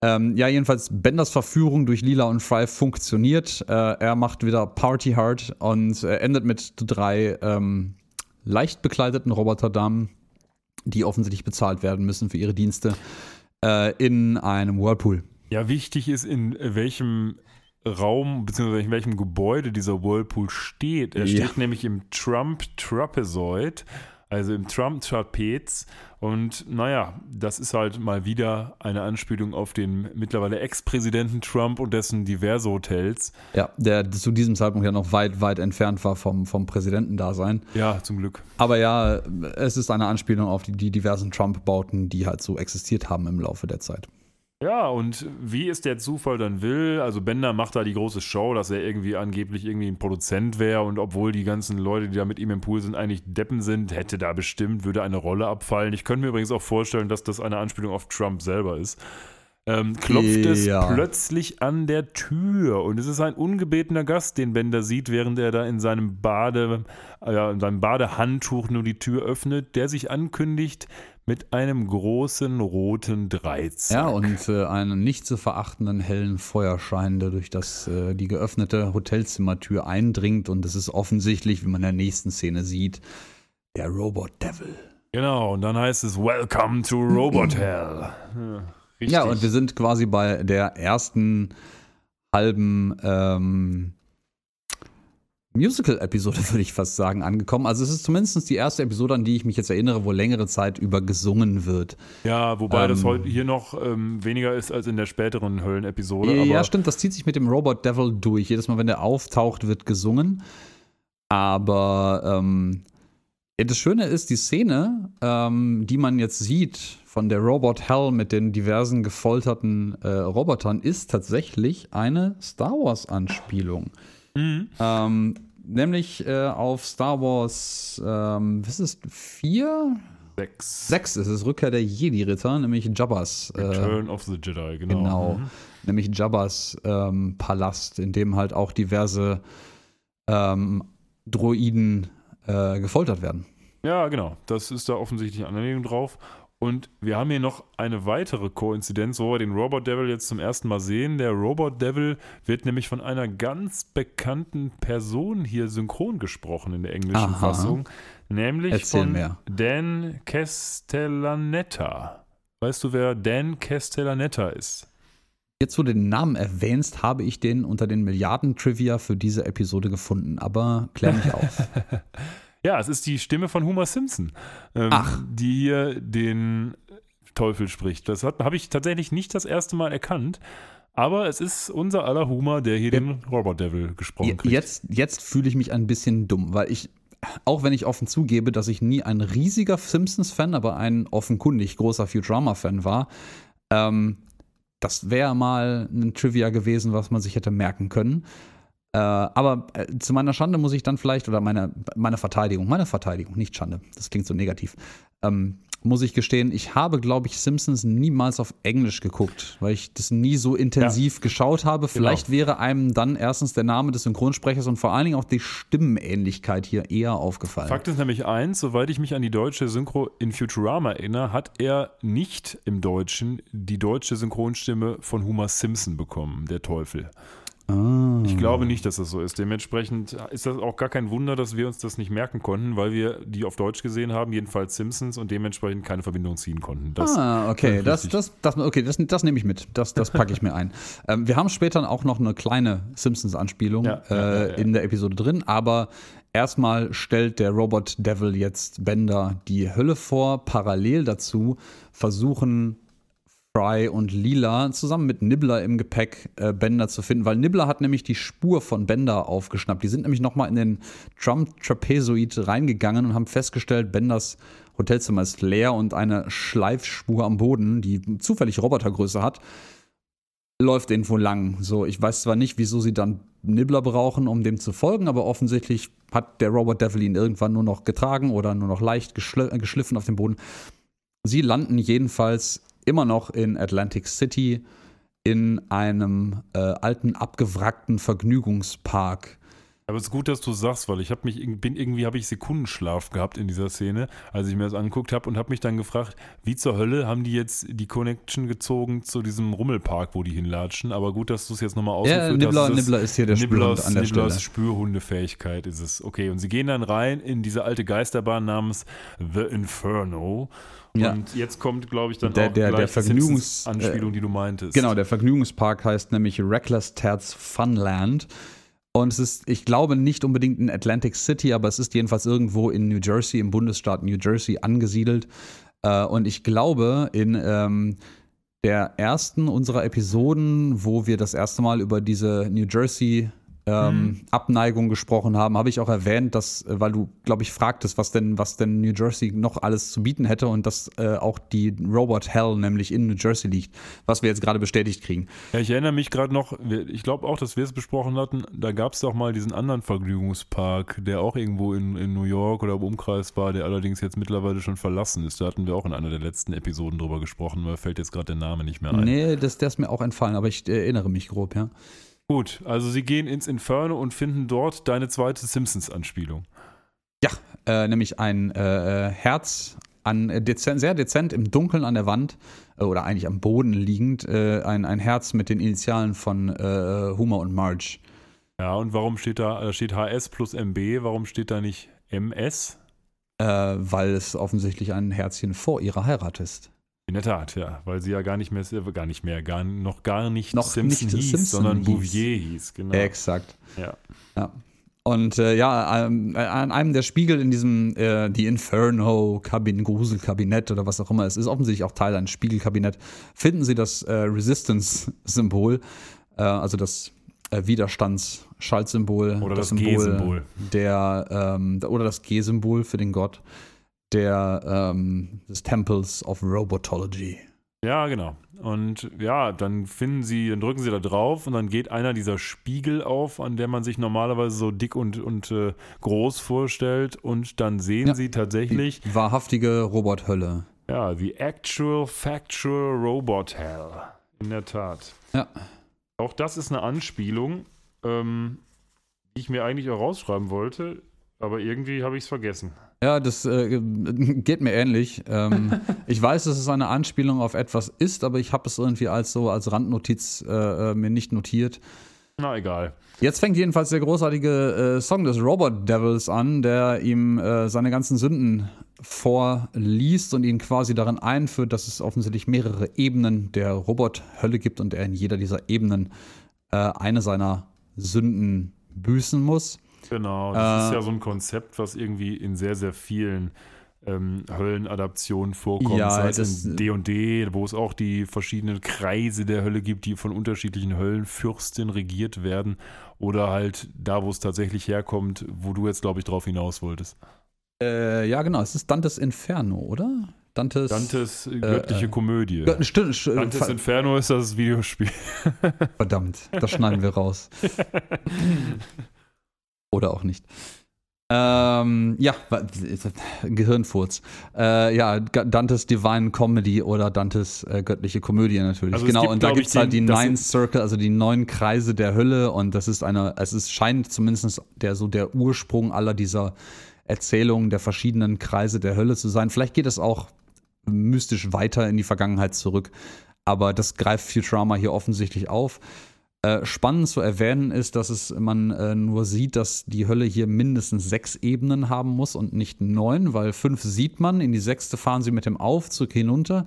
Ähm, ja, jedenfalls, Benders Verführung durch Lila und Fry funktioniert. Äh, er macht wieder Party Hard und äh, endet mit drei ähm, leicht bekleideten Roboterdamen, die offensichtlich bezahlt werden müssen für ihre Dienste, äh, in einem Whirlpool. Ja, wichtig ist, in welchem Raum bzw. in welchem Gebäude dieser Whirlpool steht. Er ja. steht nämlich im Trump Trapezoid, also im Trump Trapez. Und naja, das ist halt mal wieder eine Anspielung auf den mittlerweile Ex-Präsidenten Trump und dessen diverse Hotels. Ja, der zu diesem Zeitpunkt ja noch weit, weit entfernt war vom, vom Präsidentendasein. Ja, zum Glück. Aber ja, es ist eine Anspielung auf die, die diversen Trump-Bauten, die halt so existiert haben im Laufe der Zeit. Ja, und wie es der Zufall dann will, also Bender macht da die große Show, dass er irgendwie angeblich irgendwie ein Produzent wäre und obwohl die ganzen Leute, die da mit ihm im Pool sind, eigentlich Deppen sind, hätte da bestimmt, würde eine Rolle abfallen. Ich könnte mir übrigens auch vorstellen, dass das eine Anspielung auf Trump selber ist. Ähm, klopft ja. es plötzlich an der Tür und es ist ein ungebetener Gast, den Bender sieht, während er da in seinem Bade, äh, in seinem Badehandtuch nur die Tür öffnet, der sich ankündigt, mit einem großen roten Dreizack. Ja, und äh, einen nicht zu verachtenden hellen Feuerschein, der durch das, äh, die geöffnete Hotelzimmertür eindringt. Und es ist offensichtlich, wie man in der nächsten Szene sieht, der Robot Devil. Genau, und dann heißt es Welcome to Robot Hell. Ja, ja, und wir sind quasi bei der ersten halben ähm, Musical-Episode, würde ich fast sagen, angekommen. Also es ist zumindest die erste Episode, an die ich mich jetzt erinnere, wo längere Zeit über gesungen wird. Ja, wobei ähm, das heute hier noch ähm, weniger ist als in der späteren Höllen-Episode. Ja, stimmt, das zieht sich mit dem Robot Devil durch. Jedes Mal, wenn der auftaucht, wird gesungen. Aber ähm, das Schöne ist, die Szene, ähm, die man jetzt sieht von der Robot Hell mit den diversen gefolterten äh, Robotern, ist tatsächlich eine Star Wars-Anspielung. Mhm. Ähm, nämlich äh, auf Star Wars, ähm, was ist es, vier? Sechs. Sechs ist es, Rückkehr der Jedi-Ritter, nämlich Jabbas. Äh, Return of the Jedi, genau. Genau, mhm. nämlich Jabbas ähm, Palast, in dem halt auch diverse ähm, Droiden äh, gefoltert werden. Ja, genau. Das ist da offensichtlich eine Anlehnung drauf. Und wir haben hier noch eine weitere Koinzidenz, wo wir den Robot Devil jetzt zum ersten Mal sehen. Der Robot Devil wird nämlich von einer ganz bekannten Person hier synchron gesprochen in der englischen Aha. Fassung, nämlich Erzähl von mehr. Dan Castellaneta. Weißt du, wer Dan Castellaneta ist? Jetzt, wo du den Namen erwähnst, habe ich den unter den Milliarden Trivia für diese Episode gefunden, aber klär mich auf. Ja, es ist die Stimme von Homer Simpson, ähm, die hier den Teufel spricht. Das habe ich tatsächlich nicht das erste Mal erkannt. Aber es ist unser aller Homer, der hier ja. den Robot Devil gesprochen hat. Jetzt, jetzt fühle ich mich ein bisschen dumm, weil ich, auch wenn ich offen zugebe, dass ich nie ein riesiger Simpsons-Fan, aber ein offenkundig großer Futurama-Fan war, ähm, das wäre mal ein Trivia gewesen, was man sich hätte merken können. Äh, aber äh, zu meiner Schande muss ich dann vielleicht, oder meine, meine Verteidigung, meine Verteidigung, nicht Schande, das klingt so negativ, ähm, muss ich gestehen, ich habe, glaube ich, Simpsons niemals auf Englisch geguckt, weil ich das nie so intensiv ja. geschaut habe. Genau. Vielleicht genau. wäre einem dann erstens der Name des Synchronsprechers und vor allen Dingen auch die Stimmenähnlichkeit hier eher aufgefallen. Fakt ist nämlich eins, soweit ich mich an die deutsche Synchro in Futurama erinnere, hat er nicht im Deutschen die deutsche Synchronstimme von Homer Simpson bekommen, der Teufel. Ah. Ich glaube nicht, dass das so ist. Dementsprechend ist das auch gar kein Wunder, dass wir uns das nicht merken konnten, weil wir die auf Deutsch gesehen haben, jedenfalls Simpsons, und dementsprechend keine Verbindung ziehen konnten. Das ah, okay, das, das, das, okay das, das nehme ich mit. Das, das packe ich mir ein. Ähm, wir haben später auch noch eine kleine Simpsons-Anspielung ja, äh, ja, ja, in der Episode drin, aber Erstmal stellt der Robot Devil jetzt Bender die Hölle vor. Parallel dazu versuchen Fry und Lila zusammen mit Nibbler im Gepäck äh, Bender zu finden, weil Nibbler hat nämlich die Spur von Bender aufgeschnappt. Die sind nämlich nochmal in den Trump Trapezoid reingegangen und haben festgestellt, Benders Hotelzimmer ist leer und eine Schleifspur am Boden, die zufällig Robotergröße hat, läuft irgendwo lang. So, ich weiß zwar nicht, wieso sie dann Nibbler brauchen, um dem zu folgen, aber offensichtlich hat der Robot Devil ihn irgendwann nur noch getragen oder nur noch leicht geschliffen auf dem Boden. Sie landen jedenfalls immer noch in Atlantic City in einem äh, alten, abgewrackten Vergnügungspark. Aber es ist gut, dass du sagst, weil ich habe mich bin irgendwie habe ich Sekundenschlaf gehabt in dieser Szene, als ich mir das angeguckt habe und habe mich dann gefragt, wie zur Hölle haben die jetzt die Connection gezogen zu diesem Rummelpark, wo die hinlatschen? Aber gut, dass du es jetzt nochmal ausgeführt ja, Nibbler, hast. Nibbler ist hier der Nibblers, an der Nibblers Stelle. Spürhundefähigkeit ist es. Okay, und sie gehen dann rein in diese alte Geisterbahn namens The Inferno ja. Und jetzt kommt, glaube ich, dann der, auch der, der Vergnügungs Anspielung, die du meintest. Genau, der Vergnügungspark heißt nämlich Reckless Terz Funland. Und es ist, ich glaube, nicht unbedingt in Atlantic City, aber es ist jedenfalls irgendwo in New Jersey, im Bundesstaat New Jersey angesiedelt. Äh, und ich glaube, in ähm, der ersten unserer Episoden, wo wir das erste Mal über diese New Jersey ähm, mhm. Abneigung gesprochen haben, habe ich auch erwähnt, dass, äh, weil du, glaube ich, fragtest, was denn, was denn New Jersey noch alles zu bieten hätte und dass äh, auch die Robot Hell nämlich in New Jersey liegt, was wir jetzt gerade bestätigt kriegen. Ja, ich erinnere mich gerade noch, ich glaube auch, dass wir es besprochen hatten, da gab es doch mal diesen anderen Vergnügungspark, der auch irgendwo in, in New York oder im Umkreis war, der allerdings jetzt mittlerweile schon verlassen ist. Da hatten wir auch in einer der letzten Episoden drüber gesprochen, weil fällt jetzt gerade der Name nicht mehr ein. Nee, das, der ist mir auch entfallen, aber ich erinnere mich grob, ja. Gut, also sie gehen ins Inferno und finden dort deine zweite Simpsons-Anspielung. Ja, äh, nämlich ein äh, äh Herz an äh, dezent, sehr dezent im Dunkeln an der Wand äh, oder eigentlich am Boden liegend, äh, ein, ein Herz mit den Initialen von Homer und Marge. Ja, und warum steht da, da steht HS plus MB, warum steht da nicht MS? weil es offensichtlich ein Herzchen vor ihrer Heirat ist. In der Tat, ja, weil sie ja gar nicht mehr, gar nicht mehr, gar, noch gar nicht noch Simpson nicht hieß, Simpson sondern hieß. Bouvier hieß, genau. Exakt. Ja. ja. Und äh, ja, ähm, an einem der Spiegel in diesem äh, die Inferno Kabin Gruselkabinett oder was auch immer, es ist offensichtlich auch Teil eines Spiegelkabinett, finden sie das äh, Resistance-Symbol, äh, also das äh, Widerstandsschaltsymbol, oder das, das G-Symbol, der ähm, oder das G-Symbol für den Gott der, ähm, des Temples of Robotology. Ja, genau. Und ja, dann finden sie, dann drücken sie da drauf und dann geht einer dieser Spiegel auf, an der man sich normalerweise so dick und, und äh, groß vorstellt. Und dann sehen ja, sie tatsächlich. Die wahrhaftige Robothölle. Ja, the actual factual robot hell. In der Tat. Ja. Auch das ist eine Anspielung, ähm, die ich mir eigentlich auch rausschreiben wollte, aber irgendwie habe ich es vergessen. Ja, das äh, geht mir ähnlich. Ähm, ich weiß, dass es eine Anspielung auf etwas ist, aber ich habe es irgendwie als so als Randnotiz äh, äh, mir nicht notiert. Na egal. Jetzt fängt jedenfalls der großartige äh, Song des Robot Devils an, der ihm äh, seine ganzen Sünden vorliest und ihn quasi darin einführt, dass es offensichtlich mehrere Ebenen der Robot-Hölle gibt und er in jeder dieser Ebenen äh, eine seiner Sünden büßen muss. Genau, das äh, ist ja so ein Konzept, was irgendwie in sehr, sehr vielen ähm, Höllenadaptionen vorkommt. Ja, sei es in D&D, wo es auch die verschiedenen Kreise der Hölle gibt, die von unterschiedlichen Höllenfürsten regiert werden. Oder halt da, wo es tatsächlich herkommt, wo du jetzt, glaube ich, drauf hinaus wolltest. Äh, ja, genau. Es ist Dantes Inferno, oder? Dantes. Dantes äh, göttliche äh, Komödie. St st Dantes Inferno ist das Videospiel. Verdammt, das schneiden wir raus. Oder auch nicht. Ähm, ja, Gehirnfurz. Äh, ja, Dantes Divine Comedy oder Dantes äh, göttliche Komödie natürlich. Also genau, gibt, und da gibt es halt die Nine Circle, also die neun Kreise der Hölle und das ist eine, es ist, scheint zumindest der so der Ursprung aller dieser Erzählungen der verschiedenen Kreise der Hölle zu sein. Vielleicht geht es auch mystisch weiter in die Vergangenheit zurück, aber das greift Futurama hier offensichtlich auf. Äh, spannend zu erwähnen ist, dass es man äh, nur sieht, dass die Hölle hier mindestens sechs Ebenen haben muss und nicht neun, weil fünf sieht man. In die sechste fahren sie mit dem Aufzug hinunter.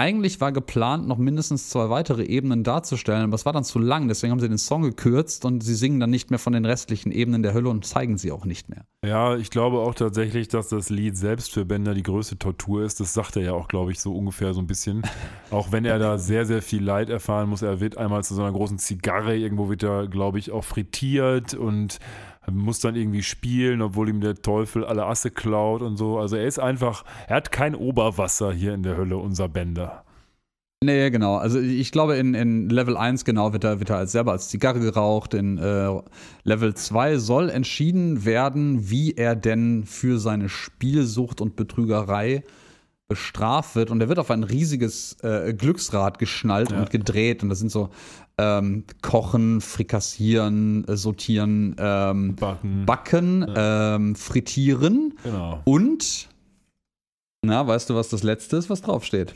Eigentlich war geplant, noch mindestens zwei weitere Ebenen darzustellen, aber es war dann zu lang, deswegen haben sie den Song gekürzt und sie singen dann nicht mehr von den restlichen Ebenen der Hölle und zeigen sie auch nicht mehr. Ja, ich glaube auch tatsächlich, dass das Lied selbst für Bender die größte Tortur ist. Das sagt er ja auch, glaube ich, so ungefähr so ein bisschen. auch wenn er da sehr, sehr viel Leid erfahren muss. Er wird einmal zu so einer großen Zigarre, irgendwo wird er, glaube ich, auch frittiert und muss dann irgendwie spielen, obwohl ihm der Teufel alle Asse klaut und so. Also er ist einfach, er hat kein Oberwasser hier in der Hölle, unser Bender. Nee, genau. Also ich glaube, in, in Level 1 genau wird er, wird er als selber als Zigarre geraucht. In äh, Level 2 soll entschieden werden, wie er denn für seine Spielsucht und Betrügerei bestraft wird. Und er wird auf ein riesiges äh, Glücksrad geschnallt ja. und gedreht. Und das sind so ähm, Kochen, Frikassieren, äh, Sortieren, ähm, Backen, Backen ja. ähm, Frittieren genau. und na, weißt du, was das letzte ist, was draufsteht?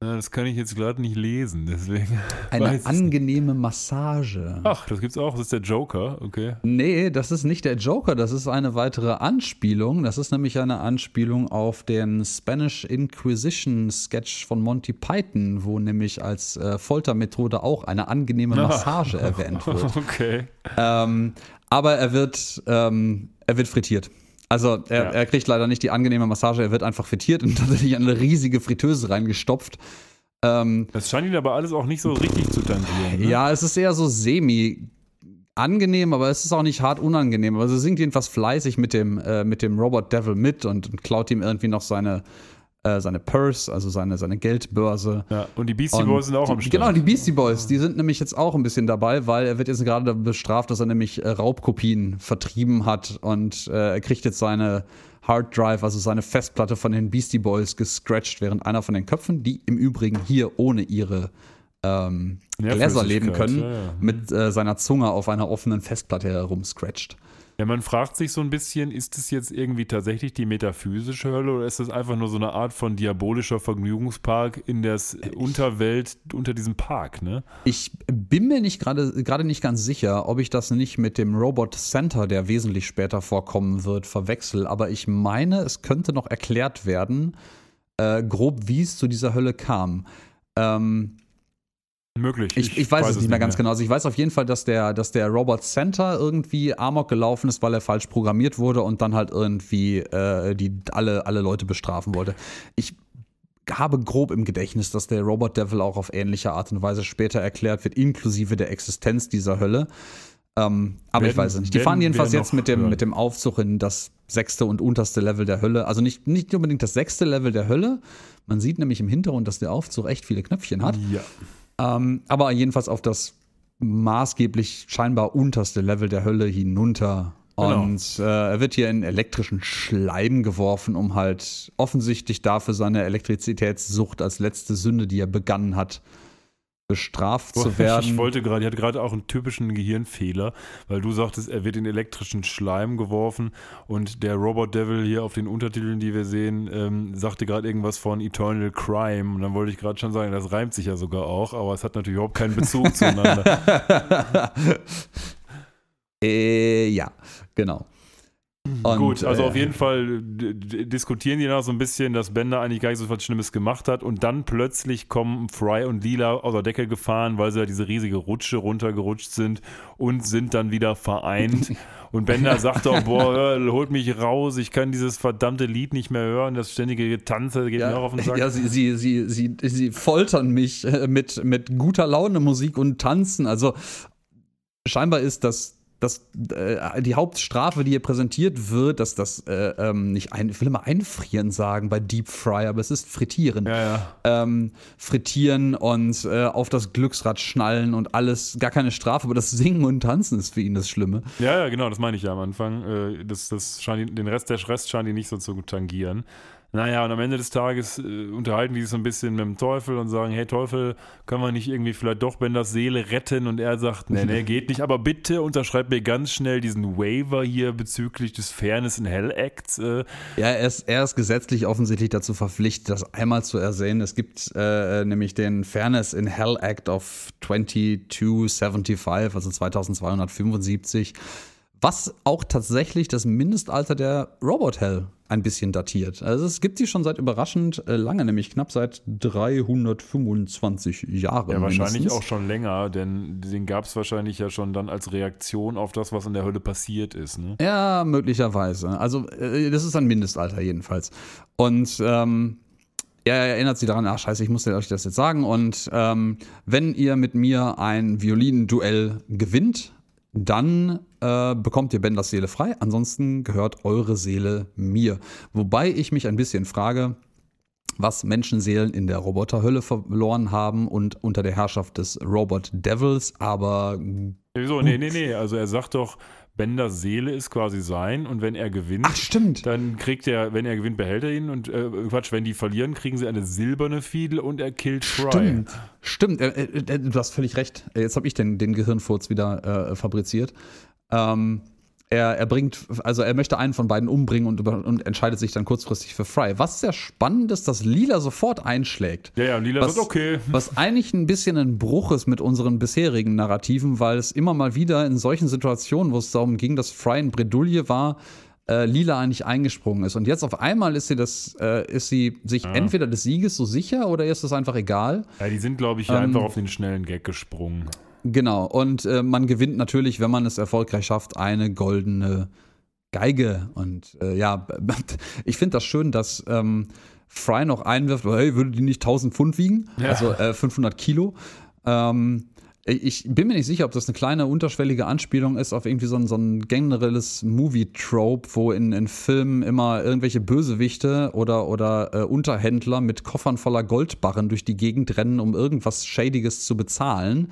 Das kann ich jetzt gerade nicht lesen, deswegen. Eine angenehme Massage. Ach, das gibt's auch. Das ist der Joker, okay. Nee, das ist nicht der Joker, das ist eine weitere Anspielung. Das ist nämlich eine Anspielung auf den Spanish Inquisition Sketch von Monty Python, wo nämlich als äh, Foltermethode auch eine angenehme Massage erwähnt wird. Okay. Ähm, aber er wird, ähm, er wird frittiert. Also er, ja. er, kriegt leider nicht die angenehme Massage, er wird einfach frittiert und tatsächlich eine riesige Fritteuse reingestopft. Ähm, das scheint ihn aber alles auch nicht so richtig zu tangieren. Ne? Ja, es ist eher so semi angenehm, aber es ist auch nicht hart unangenehm. Also singt jedenfalls fleißig mit dem, äh, mit dem Robot Devil mit und, und klaut ihm irgendwie noch seine, äh, seine Purse, also seine, seine Geldbörse. Ja, und die Beastie und Boys sind auch die, am Start. Genau, die Beastie Boys, die sind nämlich jetzt auch ein bisschen dabei, weil er wird jetzt gerade bestraft, dass er nämlich äh, Raubkopien vertrieben hat und äh, er kriegt jetzt seine Hard Drive, also seine Festplatte von den Beastie Boys gescratcht, während einer von den Köpfen, die im Übrigen hier ohne ihre ähm, Gläser leben können, ja, ja. mit äh, seiner Zunge auf einer offenen Festplatte herumscratcht. Ja, man fragt sich so ein bisschen, ist es jetzt irgendwie tatsächlich die metaphysische Hölle oder ist das einfach nur so eine Art von diabolischer Vergnügungspark in der Unterwelt unter diesem Park, ne? Ich bin mir nicht gerade gerade nicht ganz sicher, ob ich das nicht mit dem Robot Center, der wesentlich später vorkommen wird, verwechsel, aber ich meine, es könnte noch erklärt werden, äh, grob wie es zu dieser Hölle kam. Ähm, Möglich. Ich, ich, ich weiß, weiß, es nicht mehr ganz mehr. genau. Also ich weiß auf jeden Fall, dass der, dass der Robot Center irgendwie Amok gelaufen ist, weil er falsch programmiert wurde und dann halt irgendwie äh, die alle, alle Leute bestrafen wollte. Ich habe grob im Gedächtnis, dass der Robot Devil auch auf ähnliche Art und Weise später erklärt wird, inklusive der Existenz dieser Hölle. Ähm, aber werden, ich weiß es nicht. Die fahren jedenfalls jetzt mit dem, mit dem Aufzug in das sechste und unterste Level der Hölle. Also nicht, nicht unbedingt das sechste Level der Hölle. Man sieht nämlich im Hintergrund, dass der Aufzug echt viele Knöpfchen hat. Ja. Ähm, aber jedenfalls auf das maßgeblich scheinbar unterste Level der Hölle hinunter. Genau. Und äh, er wird hier in elektrischen Schleim geworfen, um halt offensichtlich dafür seine Elektrizitätssucht als letzte Sünde, die er begangen hat, bestraft zu werden. Ich wollte gerade, ich hatte gerade auch einen typischen Gehirnfehler, weil du sagtest, er wird in elektrischen Schleim geworfen und der Robot Devil hier auf den Untertiteln, die wir sehen, ähm, sagte gerade irgendwas von Eternal Crime und dann wollte ich gerade schon sagen, das reimt sich ja sogar auch, aber es hat natürlich überhaupt keinen Bezug zueinander. äh, ja, genau. Und, Gut, also äh, auf jeden Fall diskutieren die noch so ein bisschen, dass Bender eigentlich gar nicht so was Schlimmes gemacht hat und dann plötzlich kommen Fry und Lila aus der Decke gefahren, weil sie ja diese riesige Rutsche runtergerutscht sind und sind dann wieder vereint. Und Bender sagt auch, boah, holt mich raus, ich kann dieses verdammte Lied nicht mehr hören, das ständige Getanze geht ja, mir auch auf den Sack. Ja, sie, sie, sie, sie, sie foltern mich äh, mit, mit guter Laune Musik und Tanzen. Also scheinbar ist das das, äh, die Hauptstrafe, die hier präsentiert wird, dass das äh, ähm, nicht ein, ich will immer einfrieren sagen bei Deep Fry, aber es ist frittieren. Ja, ja. Ähm, frittieren und äh, auf das Glücksrad schnallen und alles, gar keine Strafe, aber das Singen und Tanzen ist für ihn das Schlimme. Ja, ja, genau, das meine ich ja am Anfang. Äh, das, das scheint, den Rest, der Rest scheint ihn nicht so zu tangieren. Naja, und am Ende des Tages äh, unterhalten die sich so ein bisschen mit dem Teufel und sagen, hey Teufel, können wir nicht irgendwie vielleicht doch Benders Seele retten? Und er sagt, nee, nee, geht nicht, aber bitte unterschreib mir ganz schnell diesen Waiver hier bezüglich des Fairness in Hell Acts. Äh. Ja, er ist, er ist gesetzlich offensichtlich dazu verpflichtet, das einmal zu ersehen. Es gibt äh, nämlich den Fairness in Hell Act of 2275, also 2275 was auch tatsächlich das Mindestalter der Robot Hell ein bisschen datiert. Also es gibt sie schon seit überraschend äh, lange, nämlich knapp seit 325 Jahren. Ja, wahrscheinlich mindestens. auch schon länger, denn den gab es wahrscheinlich ja schon dann als Reaktion auf das, was in der Hölle passiert ist. Ne? Ja, möglicherweise. Also äh, das ist ein Mindestalter jedenfalls. Und ähm, er erinnert sie daran, ach scheiße, ich muss euch das jetzt sagen. Und ähm, wenn ihr mit mir ein Violinduell gewinnt, dann äh, bekommt ihr Benders Seele frei. Ansonsten gehört eure Seele mir. Wobei ich mich ein bisschen frage, was Menschenseelen in der Roboterhölle verloren haben und unter der Herrschaft des Robot Devils, aber. Wieso? Nee, nee, nee. Also er sagt doch, Benders Seele ist quasi sein und wenn er gewinnt, Ach, stimmt. dann kriegt er, wenn er gewinnt, behält er ihn und äh, Quatsch, wenn die verlieren, kriegen sie eine silberne Fiedel und er killt Fry. Stimmt, stimmt, äh, äh, du hast völlig recht. Jetzt habe ich den, den Gehirnfurz wieder äh, fabriziert. Ähm, er, er bringt, also er möchte einen von beiden umbringen und, und entscheidet sich dann kurzfristig für Fry. Was sehr spannend ist, dass Lila sofort einschlägt. Ja, ja, Lila was, sagt okay. Was eigentlich ein bisschen ein Bruch ist mit unseren bisherigen Narrativen, weil es immer mal wieder in solchen Situationen, wo es darum ging, dass Fry in Bredouille war, äh, Lila eigentlich eingesprungen ist. Und jetzt auf einmal ist sie das, äh, ist sie sich ja. entweder des Sieges so sicher oder ist es einfach egal. Ja, die sind, glaube ich, ähm, einfach auf den schnellen Gag gesprungen. Genau, und äh, man gewinnt natürlich, wenn man es erfolgreich schafft, eine goldene Geige. Und äh, ja, ich finde das schön, dass ähm, Fry noch einwirft, hey, würde die nicht 1000 Pfund wiegen? Ja. Also äh, 500 Kilo. Ähm, ich bin mir nicht sicher, ob das eine kleine unterschwellige Anspielung ist auf irgendwie so ein, so ein generelles Movie-Trope, wo in, in Filmen immer irgendwelche Bösewichte oder, oder äh, Unterhändler mit Koffern voller Goldbarren durch die Gegend rennen, um irgendwas Schädiges zu bezahlen.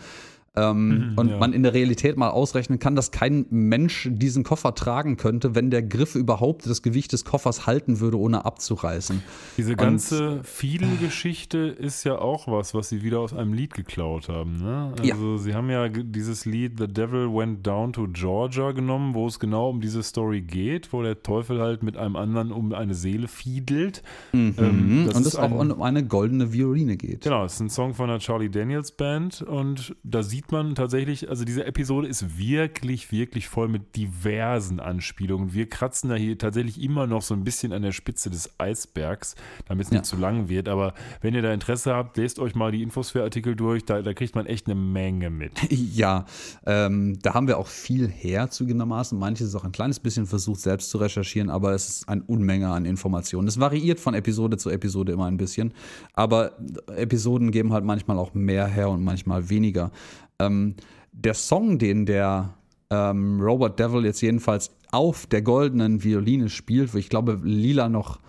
Ähm, mhm, und ja. man in der Realität mal ausrechnen kann, dass kein Mensch diesen Koffer tragen könnte, wenn der Griff überhaupt das Gewicht des Koffers halten würde, ohne abzureißen. Diese ganze Fiedel-Geschichte ist ja auch was, was sie wieder aus einem Lied geklaut haben. Ne? Also ja. sie haben ja dieses Lied The Devil Went Down to Georgia genommen, wo es genau um diese Story geht, wo der Teufel halt mit einem anderen um eine Seele fiedelt. Mhm. Ähm, und es auch um eine goldene Violine geht. Genau, es ist ein Song von der Charlie Daniels Band und da sieht sieht man tatsächlich, also diese Episode ist wirklich, wirklich voll mit diversen Anspielungen. Wir kratzen da hier tatsächlich immer noch so ein bisschen an der Spitze des Eisbergs, damit es nicht ja. zu lang wird. Aber wenn ihr da Interesse habt, lest euch mal die Infosphäre-Artikel durch, da, da, kriegt man echt eine Menge mit. Ja, ähm, da haben wir auch viel her zugegebenermaßen. Manches ist auch ein kleines bisschen versucht, selbst zu recherchieren, aber es ist eine Unmenge an Informationen. Es variiert von Episode zu Episode immer ein bisschen. Aber Episoden geben halt manchmal auch mehr her und manchmal weniger. Ähm, der Song, den der ähm, Robot Devil jetzt jedenfalls auf der goldenen Violine spielt, wo ich glaube, Lila noch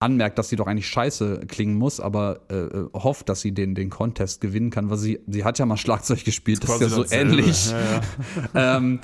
anmerkt, dass sie doch eigentlich scheiße klingen muss, aber äh, äh hofft, dass sie den, den Contest gewinnen kann, weil sie, sie hat ja mal Schlagzeug gespielt, das, das ist ja so ähnlich. Ja, ja. ähm,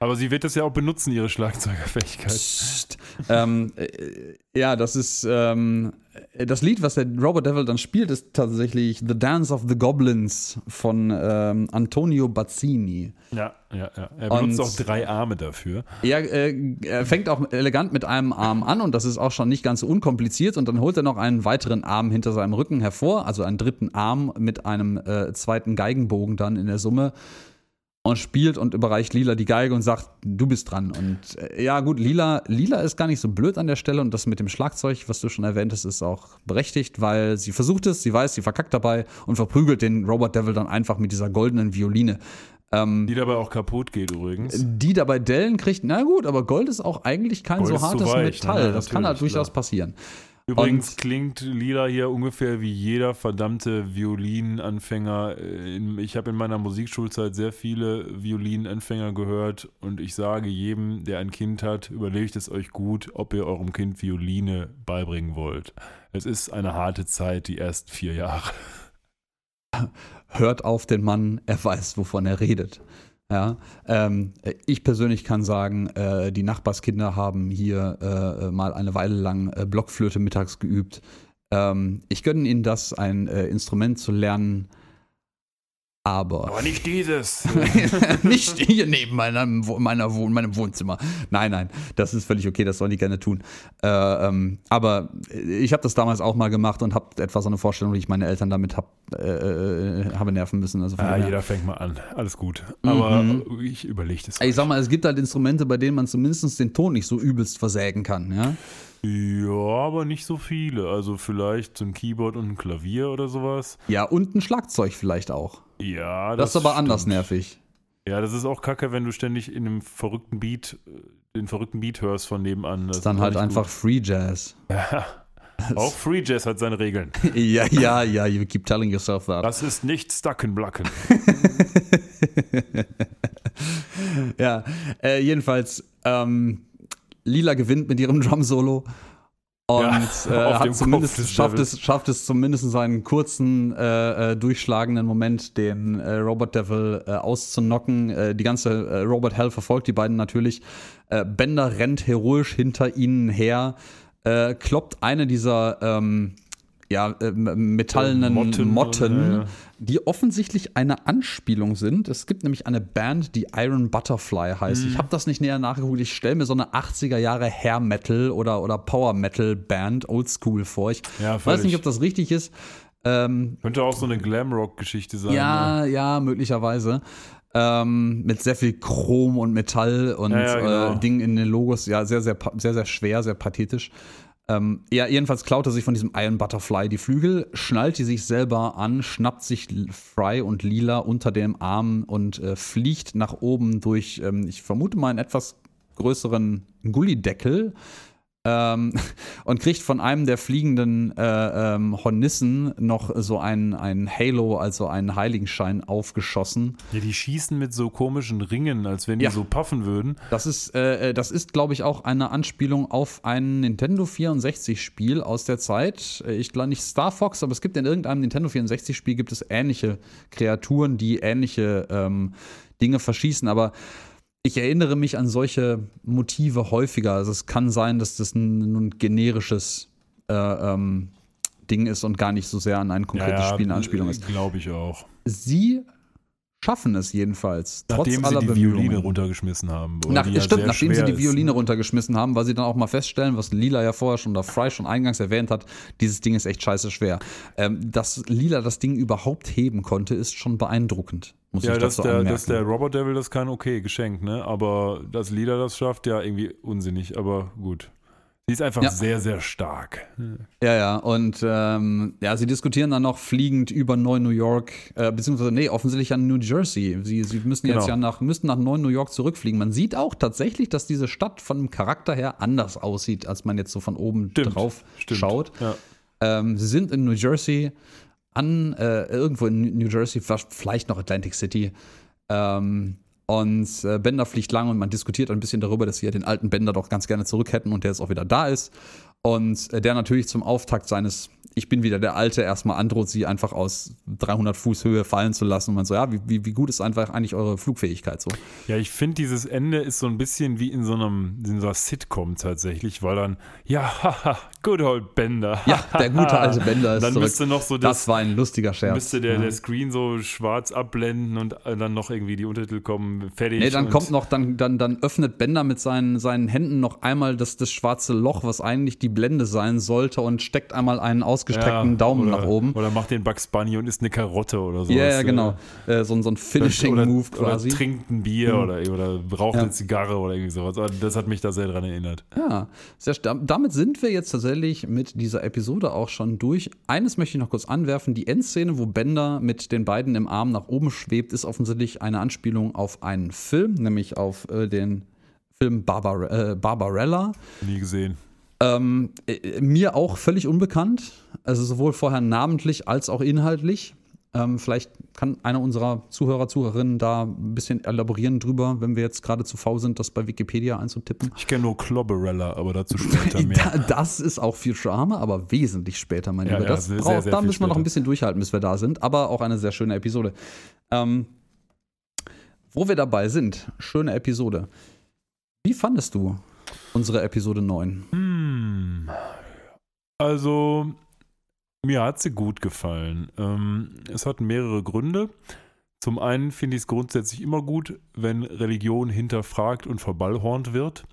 aber sie wird es ja auch benutzen, ihre Schlagzeugerfähigkeit. ähm, äh, ja, das ist ähm, das Lied, was der Robert Devil dann spielt, ist tatsächlich The Dance of the Goblins von ähm, Antonio Bazzini. Ja, ja, ja. Er benutzt und, auch drei Arme dafür. Ja, äh, er fängt auch elegant mit einem Arm an und das ist auch schon nicht ganz so unkompliziert und dann holt er noch einen weiteren Arm hinter seinem Rücken hervor, also einen dritten Arm mit einem äh, zweiten Geigenbogen dann in der Summe und spielt und überreicht Lila die Geige und sagt, du bist dran. Und äh, ja, gut, Lila, Lila ist gar nicht so blöd an der Stelle und das mit dem Schlagzeug, was du schon erwähnt hast, ist auch berechtigt, weil sie versucht es, sie weiß, sie verkackt dabei und verprügelt den Robot Devil dann einfach mit dieser goldenen Violine. Ähm, die dabei auch kaputt geht übrigens. Die dabei Dellen kriegt, na gut, aber Gold ist auch eigentlich kein Gold so hartes weich, Metall. Ne? das kann halt durchaus klar. passieren. Übrigens und, klingt Lila hier ungefähr wie jeder verdammte Violinanfänger. Äh, ich habe in meiner Musikschulzeit sehr viele Violinanfänger gehört und ich sage jedem, der ein Kind hat, überlegt es euch gut, ob ihr eurem Kind Violine beibringen wollt. Es ist eine harte Zeit, die ersten vier Jahre. Hört auf den Mann, er weiß, wovon er redet. Ja, ähm, ich persönlich kann sagen, äh, die Nachbarskinder haben hier äh, mal eine Weile lang äh, Blockflöte mittags geübt. Ähm, ich gönne ihnen das, ein äh, Instrument zu lernen, aber. Aber nicht dieses. nicht hier neben meinem, meiner Wohn meinem Wohnzimmer. Nein, nein, das ist völlig okay, das sollen die gerne tun. Äh, ähm, aber ich habe das damals auch mal gemacht und habe etwas so eine Vorstellung, wie ich meine Eltern damit hab, äh, äh habe nerven müssen. Also ja, jeder fängt mal an, alles gut. Aber mhm. ich überlege das. Ich sag mal, es gibt halt Instrumente, bei denen man zumindest den Ton nicht so übelst versägen kann, ja. Ja, aber nicht so viele. Also vielleicht so ein Keyboard und ein Klavier oder sowas. Ja, und ein Schlagzeug vielleicht auch. Ja, das, das ist aber stimmt. anders nervig. Ja, das ist auch kacke, wenn du ständig in einem verrückten Beat, äh, den verrückten Beat hörst von nebenan. Das ist dann halt einfach gut. Free Jazz. Ja. Auch Free Jazz hat seine Regeln. ja, ja, ja, you keep telling yourself that. Das ist nicht Stucken Blacken. ja, äh, jedenfalls, ähm, Lila gewinnt mit ihrem Drum-Solo. Und ja, äh, hat zumindest, schafft, es, schafft es zumindest seinen kurzen, äh, äh, durchschlagenden Moment, den äh, Robot Devil äh, auszunocken. Äh, die ganze äh, Robot Hell verfolgt die beiden natürlich. Äh, Bender rennt heroisch hinter ihnen her, äh, kloppt eine dieser ähm, ja, äh, metallenen Motten, Motten ja, ja. Die offensichtlich eine Anspielung sind. Es gibt nämlich eine Band, die Iron Butterfly heißt. Mhm. Ich habe das nicht näher nachgeguckt. Ich stelle mir so eine 80er Jahre Hair Metal oder, oder Power Metal Band, Oldschool vor. Ich ja, weiß nicht, ob das richtig ist. Ähm, Könnte auch so eine Glamrock-Geschichte sein. Ja, ne? ja, möglicherweise. Ähm, mit sehr viel Chrom und Metall und ja, ja, genau. äh, Dingen in den Logos. Ja, sehr, sehr, sehr, sehr schwer, sehr pathetisch. Ähm, ja, jedenfalls klaut er sich von diesem Iron Butterfly die Flügel, schnallt die sich selber an, schnappt sich Fry und Lila unter dem Arm und äh, fliegt nach oben durch, ähm, ich vermute mal, einen etwas größeren Gullideckel, ähm, und kriegt von einem der fliegenden äh, ähm, Hornissen noch so einen, einen Halo, also einen Heiligenschein aufgeschossen. Ja, die schießen mit so komischen Ringen, als wenn die ja. so puffen würden. Das ist, äh, äh das ist, glaube ich, auch eine Anspielung auf ein Nintendo 64-Spiel aus der Zeit. Äh, ich glaube nicht Star Fox, aber es gibt in irgendeinem Nintendo 64-Spiel gibt es ähnliche Kreaturen, die ähnliche ähm, Dinge verschießen, aber ich erinnere mich an solche Motive häufiger. Also es kann sein, dass das ein, ein generisches äh, ähm, Ding ist und gar nicht so sehr an ein konkretes ja, Spiel eine Anspielung ist. Glaube ich auch. Sie schaffen es jedenfalls. Nachdem sie die Violine runtergeschmissen haben. Nach, ja stimmt, nachdem sie die Violine ist. runtergeschmissen haben, weil sie dann auch mal feststellen, was Lila ja vorher schon, oder Fry schon eingangs erwähnt hat, dieses Ding ist echt scheiße schwer. Ähm, dass Lila das Ding überhaupt heben konnte, ist schon beeindruckend. Muss ja, ich dass, dazu der, dass der Robot Devil das kann, okay, geschenkt, ne? Aber dass Lila das schafft, ja, irgendwie unsinnig, aber gut. Sie ist einfach ja. sehr, sehr stark. Ja, ja. Und ähm, ja, sie diskutieren dann noch fliegend über Neu-New York, äh, beziehungsweise, nee, offensichtlich an New Jersey. Sie, sie müssen genau. jetzt ja nach, müssten nach Neu-New York zurückfliegen. Man sieht auch tatsächlich, dass diese Stadt von dem Charakter her anders aussieht, als man jetzt so von oben Stimmt. drauf Stimmt. schaut. Ja. Ähm, sie sind in New Jersey an, äh, irgendwo in New Jersey, vielleicht noch Atlantic City. Ähm, und äh, Bender fliegt lang und man diskutiert ein bisschen darüber, dass ja den alten Bender doch ganz gerne zurück hätten und der jetzt auch wieder da ist. Und äh, der natürlich zum Auftakt seines ich bin wieder der Alte, erstmal androht, sie einfach aus 300 Fuß Höhe fallen zu lassen. Und man so, ja, wie, wie gut ist einfach eigentlich eure Flugfähigkeit so? Ja, ich finde, dieses Ende ist so ein bisschen wie in so einem in so einer Sitcom tatsächlich, weil dann, ja, haha, good old Bender. ja, der gute alte Bender ist dann zurück. Müsste noch so das, das war ein lustiger Scherz. Müsste der, ja. der Screen so schwarz abblenden und dann noch irgendwie die Untertitel kommen, fertig. Nee, dann kommt noch, dann, dann, dann öffnet Bender mit seinen, seinen Händen noch einmal das, das schwarze Loch, was eigentlich die Blende sein sollte und steckt einmal einen ausgestreckten ja. Daumen oder, nach oben. Oder macht den Bugs Bunny und isst eine Karotte oder so. Ja, ja, genau. Äh, so, so ein Finishing-Move quasi. Oder trinkt ein Bier mhm. oder, oder raucht ja. eine Zigarre oder irgendwie sowas. Das hat mich da sehr dran erinnert. Ja, sehr, damit sind wir jetzt tatsächlich mit dieser Episode auch schon durch. Eines möchte ich noch kurz anwerfen. Die Endszene, wo Bender mit den beiden im Arm nach oben schwebt, ist offensichtlich eine Anspielung auf einen Film, nämlich auf äh, den Film Barbar äh, Barbarella. Nie gesehen. Ähm, äh, mir auch völlig unbekannt, also sowohl vorher namentlich als auch inhaltlich. Ähm, vielleicht kann einer unserer Zuhörer, Zuhörerinnen da ein bisschen elaborieren drüber, wenn wir jetzt gerade zu faul sind, das bei Wikipedia einzutippen. Ich kenne nur Clobberella, aber dazu später mehr. das ist auch viel Charme, aber wesentlich später, mein ja, Lieber. Das ja, sehr, braucht, sehr, da müssen wir noch ein bisschen durchhalten, bis wir da sind, aber auch eine sehr schöne Episode. Ähm, wo wir dabei sind, schöne Episode. Wie fandest du unsere Episode 9? Hm. Also, mir hat sie gut gefallen. Ähm, es hat mehrere Gründe. Zum einen finde ich es grundsätzlich immer gut, wenn Religion hinterfragt und verballhornt wird.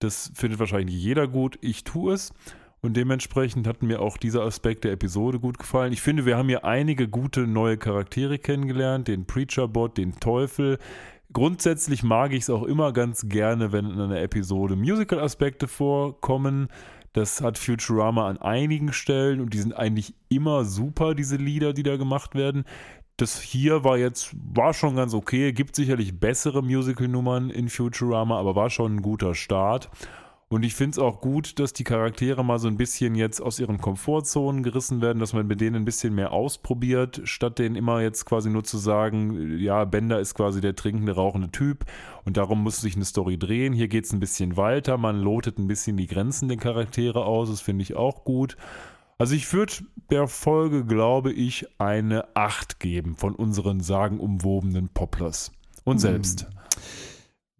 Das findet wahrscheinlich jeder gut. Ich tue es. Und dementsprechend hat mir auch dieser Aspekt der Episode gut gefallen. Ich finde, wir haben hier einige gute neue Charaktere kennengelernt. Den Preacher-Bot, den Teufel. Grundsätzlich mag ich es auch immer ganz gerne, wenn in einer Episode Musical-Aspekte vorkommen. Das hat Futurama an einigen Stellen und die sind eigentlich immer super, diese Lieder, die da gemacht werden. Das hier war jetzt, war schon ganz okay, gibt sicherlich bessere Musical-Nummern in Futurama, aber war schon ein guter Start. Und ich finde es auch gut, dass die Charaktere mal so ein bisschen jetzt aus ihren Komfortzonen gerissen werden, dass man mit denen ein bisschen mehr ausprobiert, statt denen immer jetzt quasi nur zu sagen, ja, Bender ist quasi der trinkende, rauchende Typ und darum muss sich eine Story drehen. Hier geht es ein bisschen weiter, man lotet ein bisschen die Grenzen der Charaktere aus, das finde ich auch gut. Also ich würde der Folge, glaube ich, eine 8 geben von unseren sagenumwobenen Poplars. Und hm. selbst.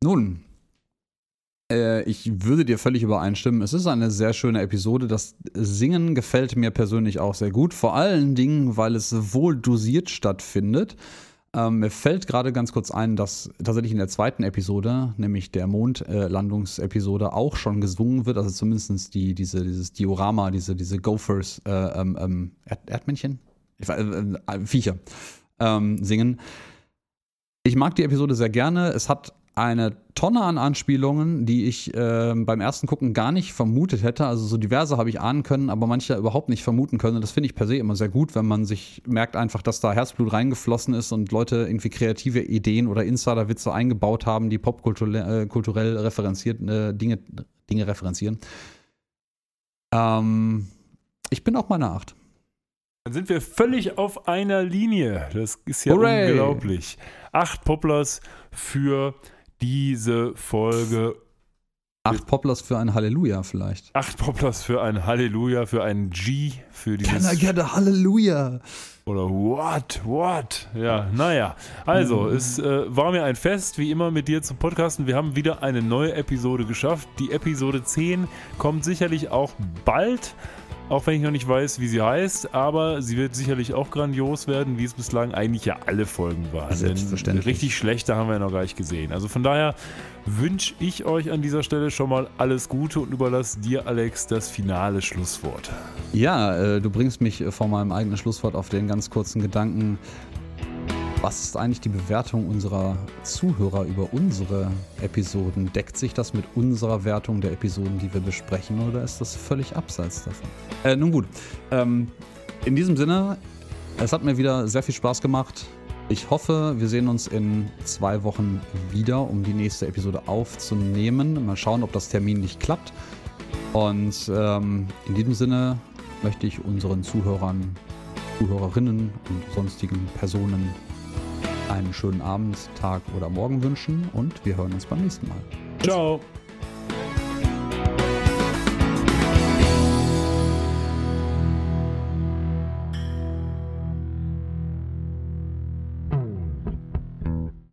Nun, ich würde dir völlig übereinstimmen. Es ist eine sehr schöne Episode. Das Singen gefällt mir persönlich auch sehr gut. Vor allen Dingen, weil es wohl dosiert stattfindet. Ähm, mir fällt gerade ganz kurz ein, dass tatsächlich in der zweiten Episode, nämlich der Mondlandungsepisode, auch schon gesungen wird. Also zumindest die, diese, dieses Diorama, diese, diese Gophers, äh, ähm, ähm Erd Erdmännchen? Äh, äh, Viecher ähm, singen. Ich mag die Episode sehr gerne. Es hat eine Tonne an Anspielungen, die ich äh, beim ersten Gucken gar nicht vermutet hätte. Also so diverse habe ich ahnen können, aber manche überhaupt nicht vermuten können. Und das finde ich per se immer sehr gut, wenn man sich merkt einfach, dass da Herzblut reingeflossen ist und Leute irgendwie kreative Ideen oder Insider-Witze eingebaut haben, die popkulturell äh, referenziert äh, Dinge, Dinge referenzieren. Ähm, ich bin auch mal eine Acht. Dann sind wir völlig auf einer Linie. Das ist ja Hooray. unglaublich. Acht Poplars für diese Folge. Acht Poplars für ein Halleluja vielleicht. Acht Poplars für ein Halleluja, für ein G, für dieses. Can I get a Halleluja? Oder what, what? Ja, naja. Also, mhm. es äh, war mir ein Fest, wie immer mit dir zu podcasten. Wir haben wieder eine neue Episode geschafft. Die Episode 10 kommt sicherlich auch bald. Auch wenn ich noch nicht weiß, wie sie heißt, aber sie wird sicherlich auch grandios werden, wie es bislang eigentlich ja alle Folgen waren. Selbstverständlich. Denn richtig schlechte haben wir ja noch gar nicht gesehen. Also von daher wünsche ich euch an dieser Stelle schon mal alles Gute und überlasse dir, Alex, das finale Schlusswort. Ja, äh, du bringst mich vor meinem eigenen Schlusswort auf den ganz kurzen Gedanken. Was ist eigentlich die Bewertung unserer Zuhörer über unsere Episoden? Deckt sich das mit unserer Wertung der Episoden, die wir besprechen, oder ist das völlig abseits davon? Äh, nun gut, ähm, in diesem Sinne, es hat mir wieder sehr viel Spaß gemacht. Ich hoffe, wir sehen uns in zwei Wochen wieder, um die nächste Episode aufzunehmen. Mal schauen, ob das Termin nicht klappt. Und ähm, in diesem Sinne möchte ich unseren Zuhörern, Zuhörerinnen und sonstigen Personen einen schönen Abend, Tag oder Morgen wünschen und wir hören uns beim nächsten Mal. Ciao.